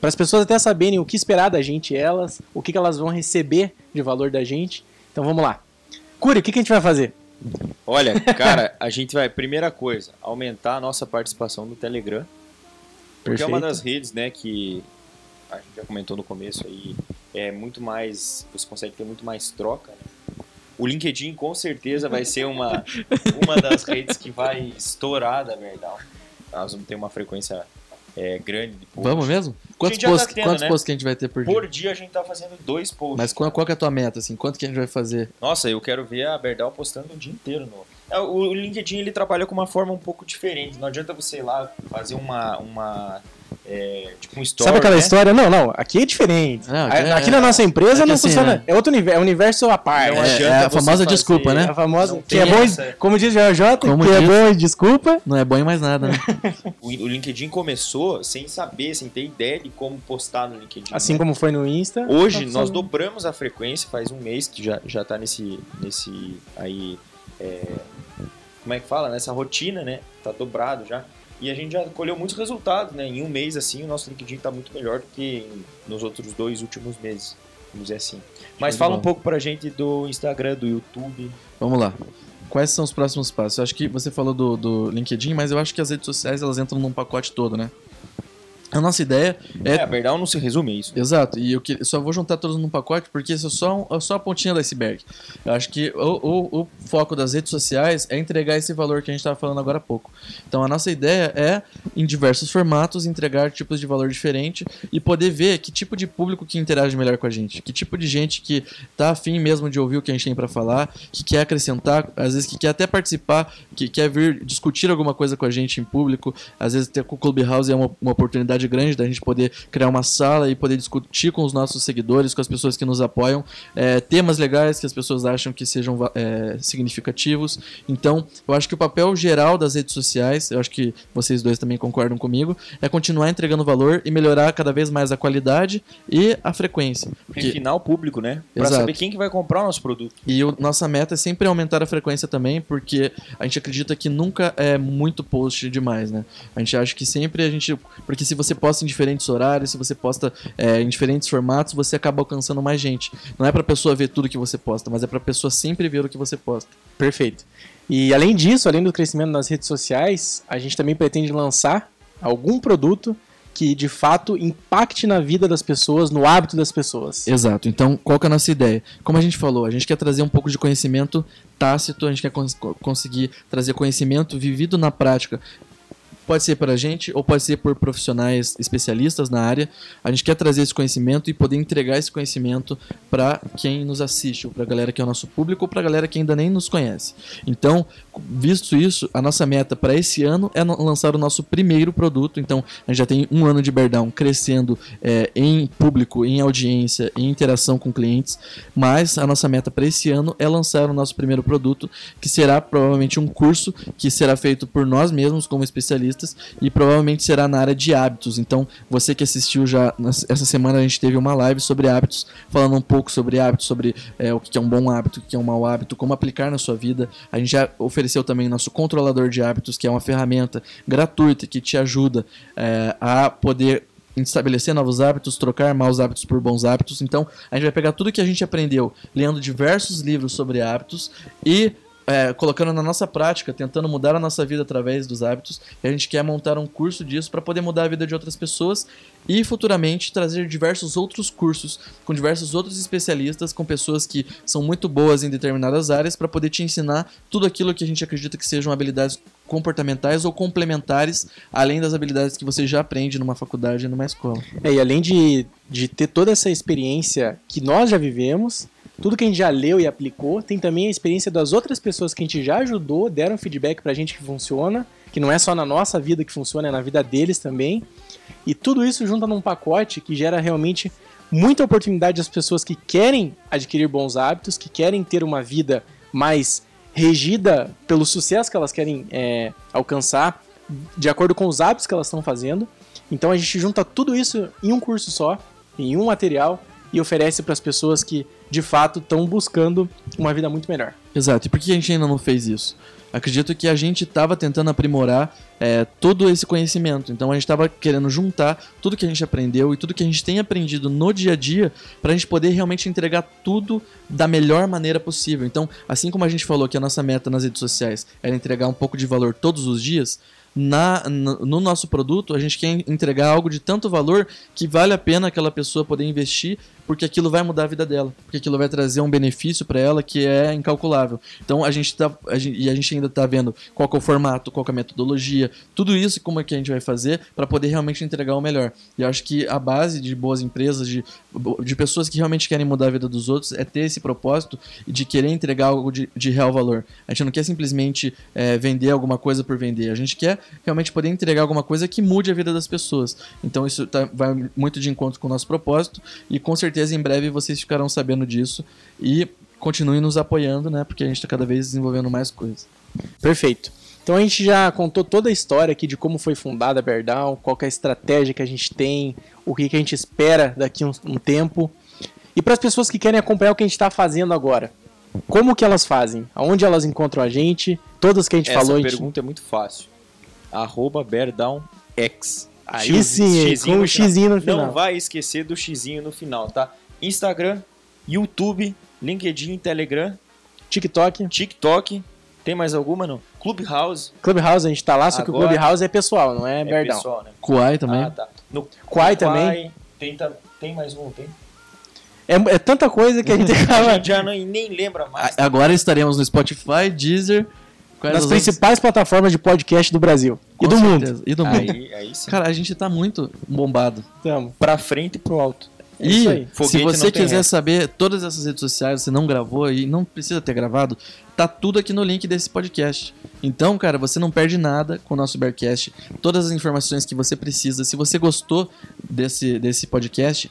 para as pessoas até saberem o que esperar da gente, elas, o que, que elas vão receber de valor da gente. Então vamos lá. Curi, o que, que a gente vai fazer? Olha, cara, a gente vai, primeira coisa, aumentar a nossa participação no Telegram. Porque é uma Perfeito. das redes, né, que a gente já comentou no começo aí, é muito mais, você consegue ter muito mais troca, né? O LinkedIn com certeza vai ser uma, uma das redes que vai estourar da Verdal. Nós vamos ter uma frequência é, grande de posts. Vamos mesmo? Quantos, tá posts, tendo, quantos né? posts que a gente vai ter por dia? Por dia a gente tá fazendo dois posts. Mas qual, qual que é a tua meta, assim? Quanto que a gente vai fazer? Nossa, eu quero ver a Berdal postando o dia inteiro no. É, O o LinkedIn ele trabalha com uma forma um pouco diferente. Não adianta você ir lá fazer uma. uma é, tipo um story. Sabe aquela né? história? Não, não, aqui é diferente. Não, A- aqui é- aqui na nossa empresa é não assim, funciona. né? É outro universo, é um universo à parte. É, é a famosa desculpa, né? A famosa. Que é bom, essa. como diz o JJ, Como que é diz- bom e desculpa. Não é bom em mais nada, né? O, o LinkedIn começou sem saber, sem ter ideia de como postar no LinkedIn. Assim né? como foi no Insta. Hoje tá nós dobramos a frequência, faz um mês que já, já tá nesse. nesse aí. é, como é que fala? Nessa rotina, né? Tá dobrado já. E a gente já colheu muitos resultados, né? Em um mês assim, o nosso LinkedIn tá muito melhor do que nos outros dois últimos meses. Vamos dizer assim. Mas de fala um bola. pouco pra gente do Instagram, do YouTube. Vamos lá. Quais são os próximos passos? Eu acho que você falou do, do LinkedIn, mas eu acho que as redes sociais elas entram num pacote todo, né? A nossa ideia é É, a verdade não se resume a isso. Exato, e eu que- eu só vou juntar todos num pacote porque isso é só, um- é só a pontinha do iceberg. Eu acho que o, o- o foco das redes sociais é entregar esse valor que a gente estava falando agora há pouco. Então a nossa ideia é, em diversos formatos, entregar tipos de valor diferente e poder ver que tipo de público que interage melhor com a gente, que tipo de gente que tá afim mesmo de ouvir o que a gente tem para falar, que quer acrescentar, às vezes que quer até participar, que quer vir discutir alguma coisa com a gente em público, às vezes ter com o Clubhouse é uma, uma oportunidade grande da gente poder criar uma sala e poder discutir com os nossos seguidores, com as pessoas que nos apoiam, é, temas legais que as pessoas acham que sejam é, significativos. Então, eu acho que o papel geral das redes sociais, eu acho que vocês dois também concordam comigo, é continuar entregando valor e melhorar cada vez mais a qualidade e a frequência. Porque- Refinar o público, né? Pra Exato. saber quem que vai comprar o nosso produto. e o, nossa meta é sempre aumentar a frequência também, porque a gente acredita que nunca é muito post demais, né? A gente acha que sempre a gente. Porque se você posta em diferentes horários, se você posta é, em diferentes formatos, você acaba alcançando mais gente. Não é pra pessoa ver tudo que você posta, mas é pra pessoa sempre ver o que você posta. Perfeito. E além disso, além do crescimento nas redes sociais, a gente também pretende lançar algum produto que de fato impacte na vida das pessoas, no hábito das pessoas. Exato. Então, qual que é a nossa ideia? Como a gente falou, a gente quer trazer um pouco de conhecimento tácito, a gente quer cons- conseguir trazer conhecimento vivido na prática. Pode ser para a gente ou pode ser por profissionais especialistas na área. A gente quer trazer esse conhecimento e poder entregar esse conhecimento para quem nos assiste, ou para a galera que é o nosso público, ou para a galera que ainda nem nos conhece. Então, visto isso, a nossa meta para esse ano é lançar o nosso primeiro produto. Então, a gente já tem um ano de Beardown crescendo é, em público, em audiência, em interação com clientes. Mas a nossa meta para esse ano é lançar o nosso primeiro produto, que será provavelmente um curso que será feito por nós mesmos como especialistas e provavelmente será na área de hábitos. Então, você que assistiu já essa semana a gente teve uma live sobre hábitos, falando um pouco sobre hábitos, sobre é, o que é um bom hábito, o que é um mau hábito, como aplicar na sua vida. A gente já ofereceu também nosso controlador de hábitos, que é uma ferramenta gratuita que te ajuda é, a poder estabelecer novos hábitos, trocar maus hábitos por bons hábitos. Então, a gente vai pegar tudo que a gente aprendeu lendo diversos livros sobre hábitos e é, colocando na nossa prática, tentando mudar a nossa vida através dos hábitos. E a gente quer montar um curso disso para poder mudar a vida de outras pessoas e futuramente trazer diversos outros cursos com diversos outros especialistas, com pessoas que são muito boas em determinadas áreas para poder te ensinar tudo aquilo que a gente acredita que sejam habilidades comportamentais ou complementares, além das habilidades que você já aprende numa faculdade e numa escola. É, e além de, de ter toda essa experiência que nós já vivemos, tudo que a gente já leu e aplicou, tem também a experiência das outras pessoas que a gente já ajudou, deram feedback pra gente que funciona, que não é só na nossa vida que funciona, é na vida deles também. E tudo isso junta num pacote que gera realmente muita oportunidade às pessoas que querem adquirir bons hábitos, que querem ter uma vida mais regida pelo sucesso que elas querem é, alcançar, de acordo com os hábitos que elas estão fazendo. Então a gente junta tudo isso em um curso só, em um material, e oferece para as pessoas que de fato estão buscando uma vida muito melhor. Exato. E por que a gente ainda não fez isso? Acredito que a gente estava tentando aprimorar é, todo esse conhecimento. Então a gente estava querendo juntar tudo que a gente aprendeu e tudo que a gente tem aprendido no dia a dia para a gente poder realmente entregar tudo da melhor maneira possível. Então, assim como a gente falou que a nossa meta nas redes sociais era entregar um pouco de valor todos os dias, na, no no nosso produto a gente quer entregar algo de tanto valor que vale a pena aquela pessoa poder investir porque aquilo vai mudar a vida dela, porque aquilo vai trazer um benefício para ela que é incalculável. Então a gente tá a gente, e a gente ainda está vendo qual é o formato, qual é a metodologia, tudo isso como é que a gente vai fazer para poder realmente entregar o melhor. E eu acho que a base de boas empresas, de, de pessoas que realmente querem mudar a vida dos outros, é ter esse propósito de querer entregar algo de, de real valor. A gente não quer simplesmente é, vender alguma coisa por vender, a gente quer realmente poder entregar alguma coisa que mude a vida das pessoas. Então isso tá, vai muito de encontro com o nosso propósito e com certeza em breve vocês ficarão sabendo disso e continuem nos apoiando, né? Porque a gente está cada vez desenvolvendo mais coisas. Perfeito. Então a gente já contou toda a história aqui de como foi fundada a Beardown, qual que é a estratégia que a gente tem, o que, que a gente espera daqui a um, um tempo. E para as pessoas que querem acompanhar o que a gente está fazendo agora, como que elas fazem? Aonde elas encontram a gente? Todas que a gente Essa falou. a gente- pergunta é muito fácil. Arroba BearDownX. Aí X- sim, com o xizinho no final. Não vai esquecer do xizinho no final, tá? Instagram, YouTube, LinkedIn, Telegram, TikTok, TikTok. Tem mais alguma, não? Clubhouse. Clubhouse a gente tá lá, só que o Agora- Clubhouse é pessoal, não é, É Beardown. pessoal, né? Kuai também. Ah, tá. No Quai também. Tem, tem mais um, tem? É, é tanta coisa que a gente A acaba gente já não, nem lembra mais. A- Agora estaremos no Spotify, Deezer, nas principais plataformas de podcast do Brasil Com e do mundo. certeza. E do mundo. Aí. Cara, a gente tá muito bombado. Tamo. Pra frente e pro alto. É isso aí. E se você quiser saber todas essas redes sociais, você não gravou e não precisa ter gravado, tá tudo aqui no link desse podcast. Então, cara, você não perde nada com o nosso Bearcast. Todas as informações que você precisa. Se você gostou desse, desse podcast,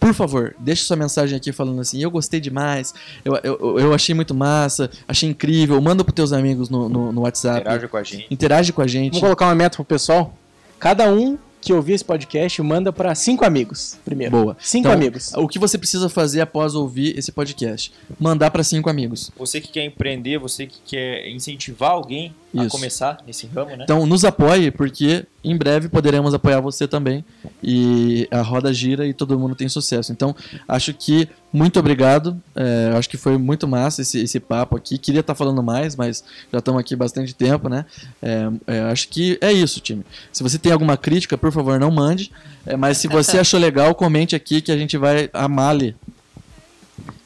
por favor, deixe sua mensagem aqui falando assim, eu gostei demais, eu, eu, eu achei muito massa, achei incrível, manda pros teus amigos no, no, no WhatsApp. Interaja com a gente. Interage com a gente. Vamos colocar uma meta pro pessoal? Cada um que ouvir esse podcast manda pra cinco amigos primeiro. Boa. Cinco Então, amigos. O que você precisa fazer após ouvir esse podcast? Mandar para cinco amigos. Você que quer empreender, você que quer incentivar alguém a Isso. começar nesse ramo, né? Então nos apoie, porque em breve poderemos apoiar você também. E a roda gira e todo mundo tem sucesso. Então, acho que muito obrigado. É, acho que foi muito massa esse, esse papo aqui. Queria estar falando mais, mas já estamos aqui bastante tempo, né? É, é, acho que é isso, time. Se você tem alguma crítica, por favor, não mande. É, mas se você achou legal, comente aqui que a gente vai amar ler.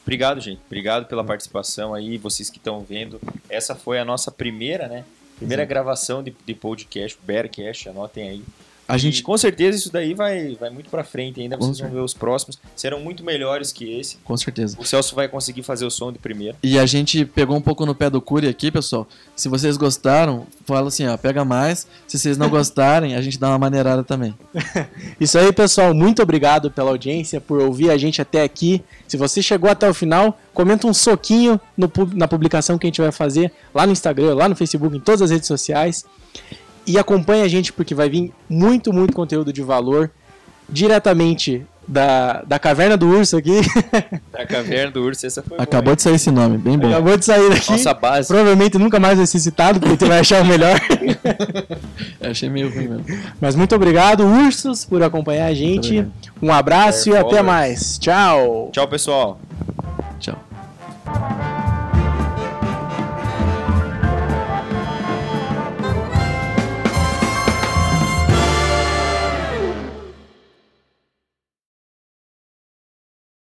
Obrigado, gente. Obrigado pela participação aí, vocês que estão vendo. Essa foi a nossa primeira, né? Primeira gravação de, de podcast, Bearcast, anotem aí. A E gente com certeza isso daí vai, vai muito pra frente ainda, vocês vão ver os próximos. Serão muito melhores que esse. com certeza. O Celso vai conseguir fazer o som de primeira. E a gente pegou um pouco no pé do Curi aqui, pessoal. Se vocês gostaram, fala assim, ó, pega mais. Se vocês não gostarem, a gente dá uma maneirada também. Isso aí, pessoal. Muito obrigado pela audiência, por ouvir a gente até aqui. Se você chegou até o final, comenta um soquinho no na publicação que a gente vai fazer lá no Instagram, lá no Facebook, em todas as redes sociais. E acompanhe a gente porque vai vir muito, muito conteúdo de valor diretamente da, da caverna do urso aqui. Da caverna do urso, essa foi Acabou de sair esse nome, bem bom. Acabou de sair daqui. boa. Nossa base. Provavelmente nunca mais vai ser citado, porque tu vai achar o melhor. Eu achei meio ruim mesmo. Mas muito obrigado, ursos, por acompanhar a gente. Um abraço e até mais. Tchau. Tchau, pessoal.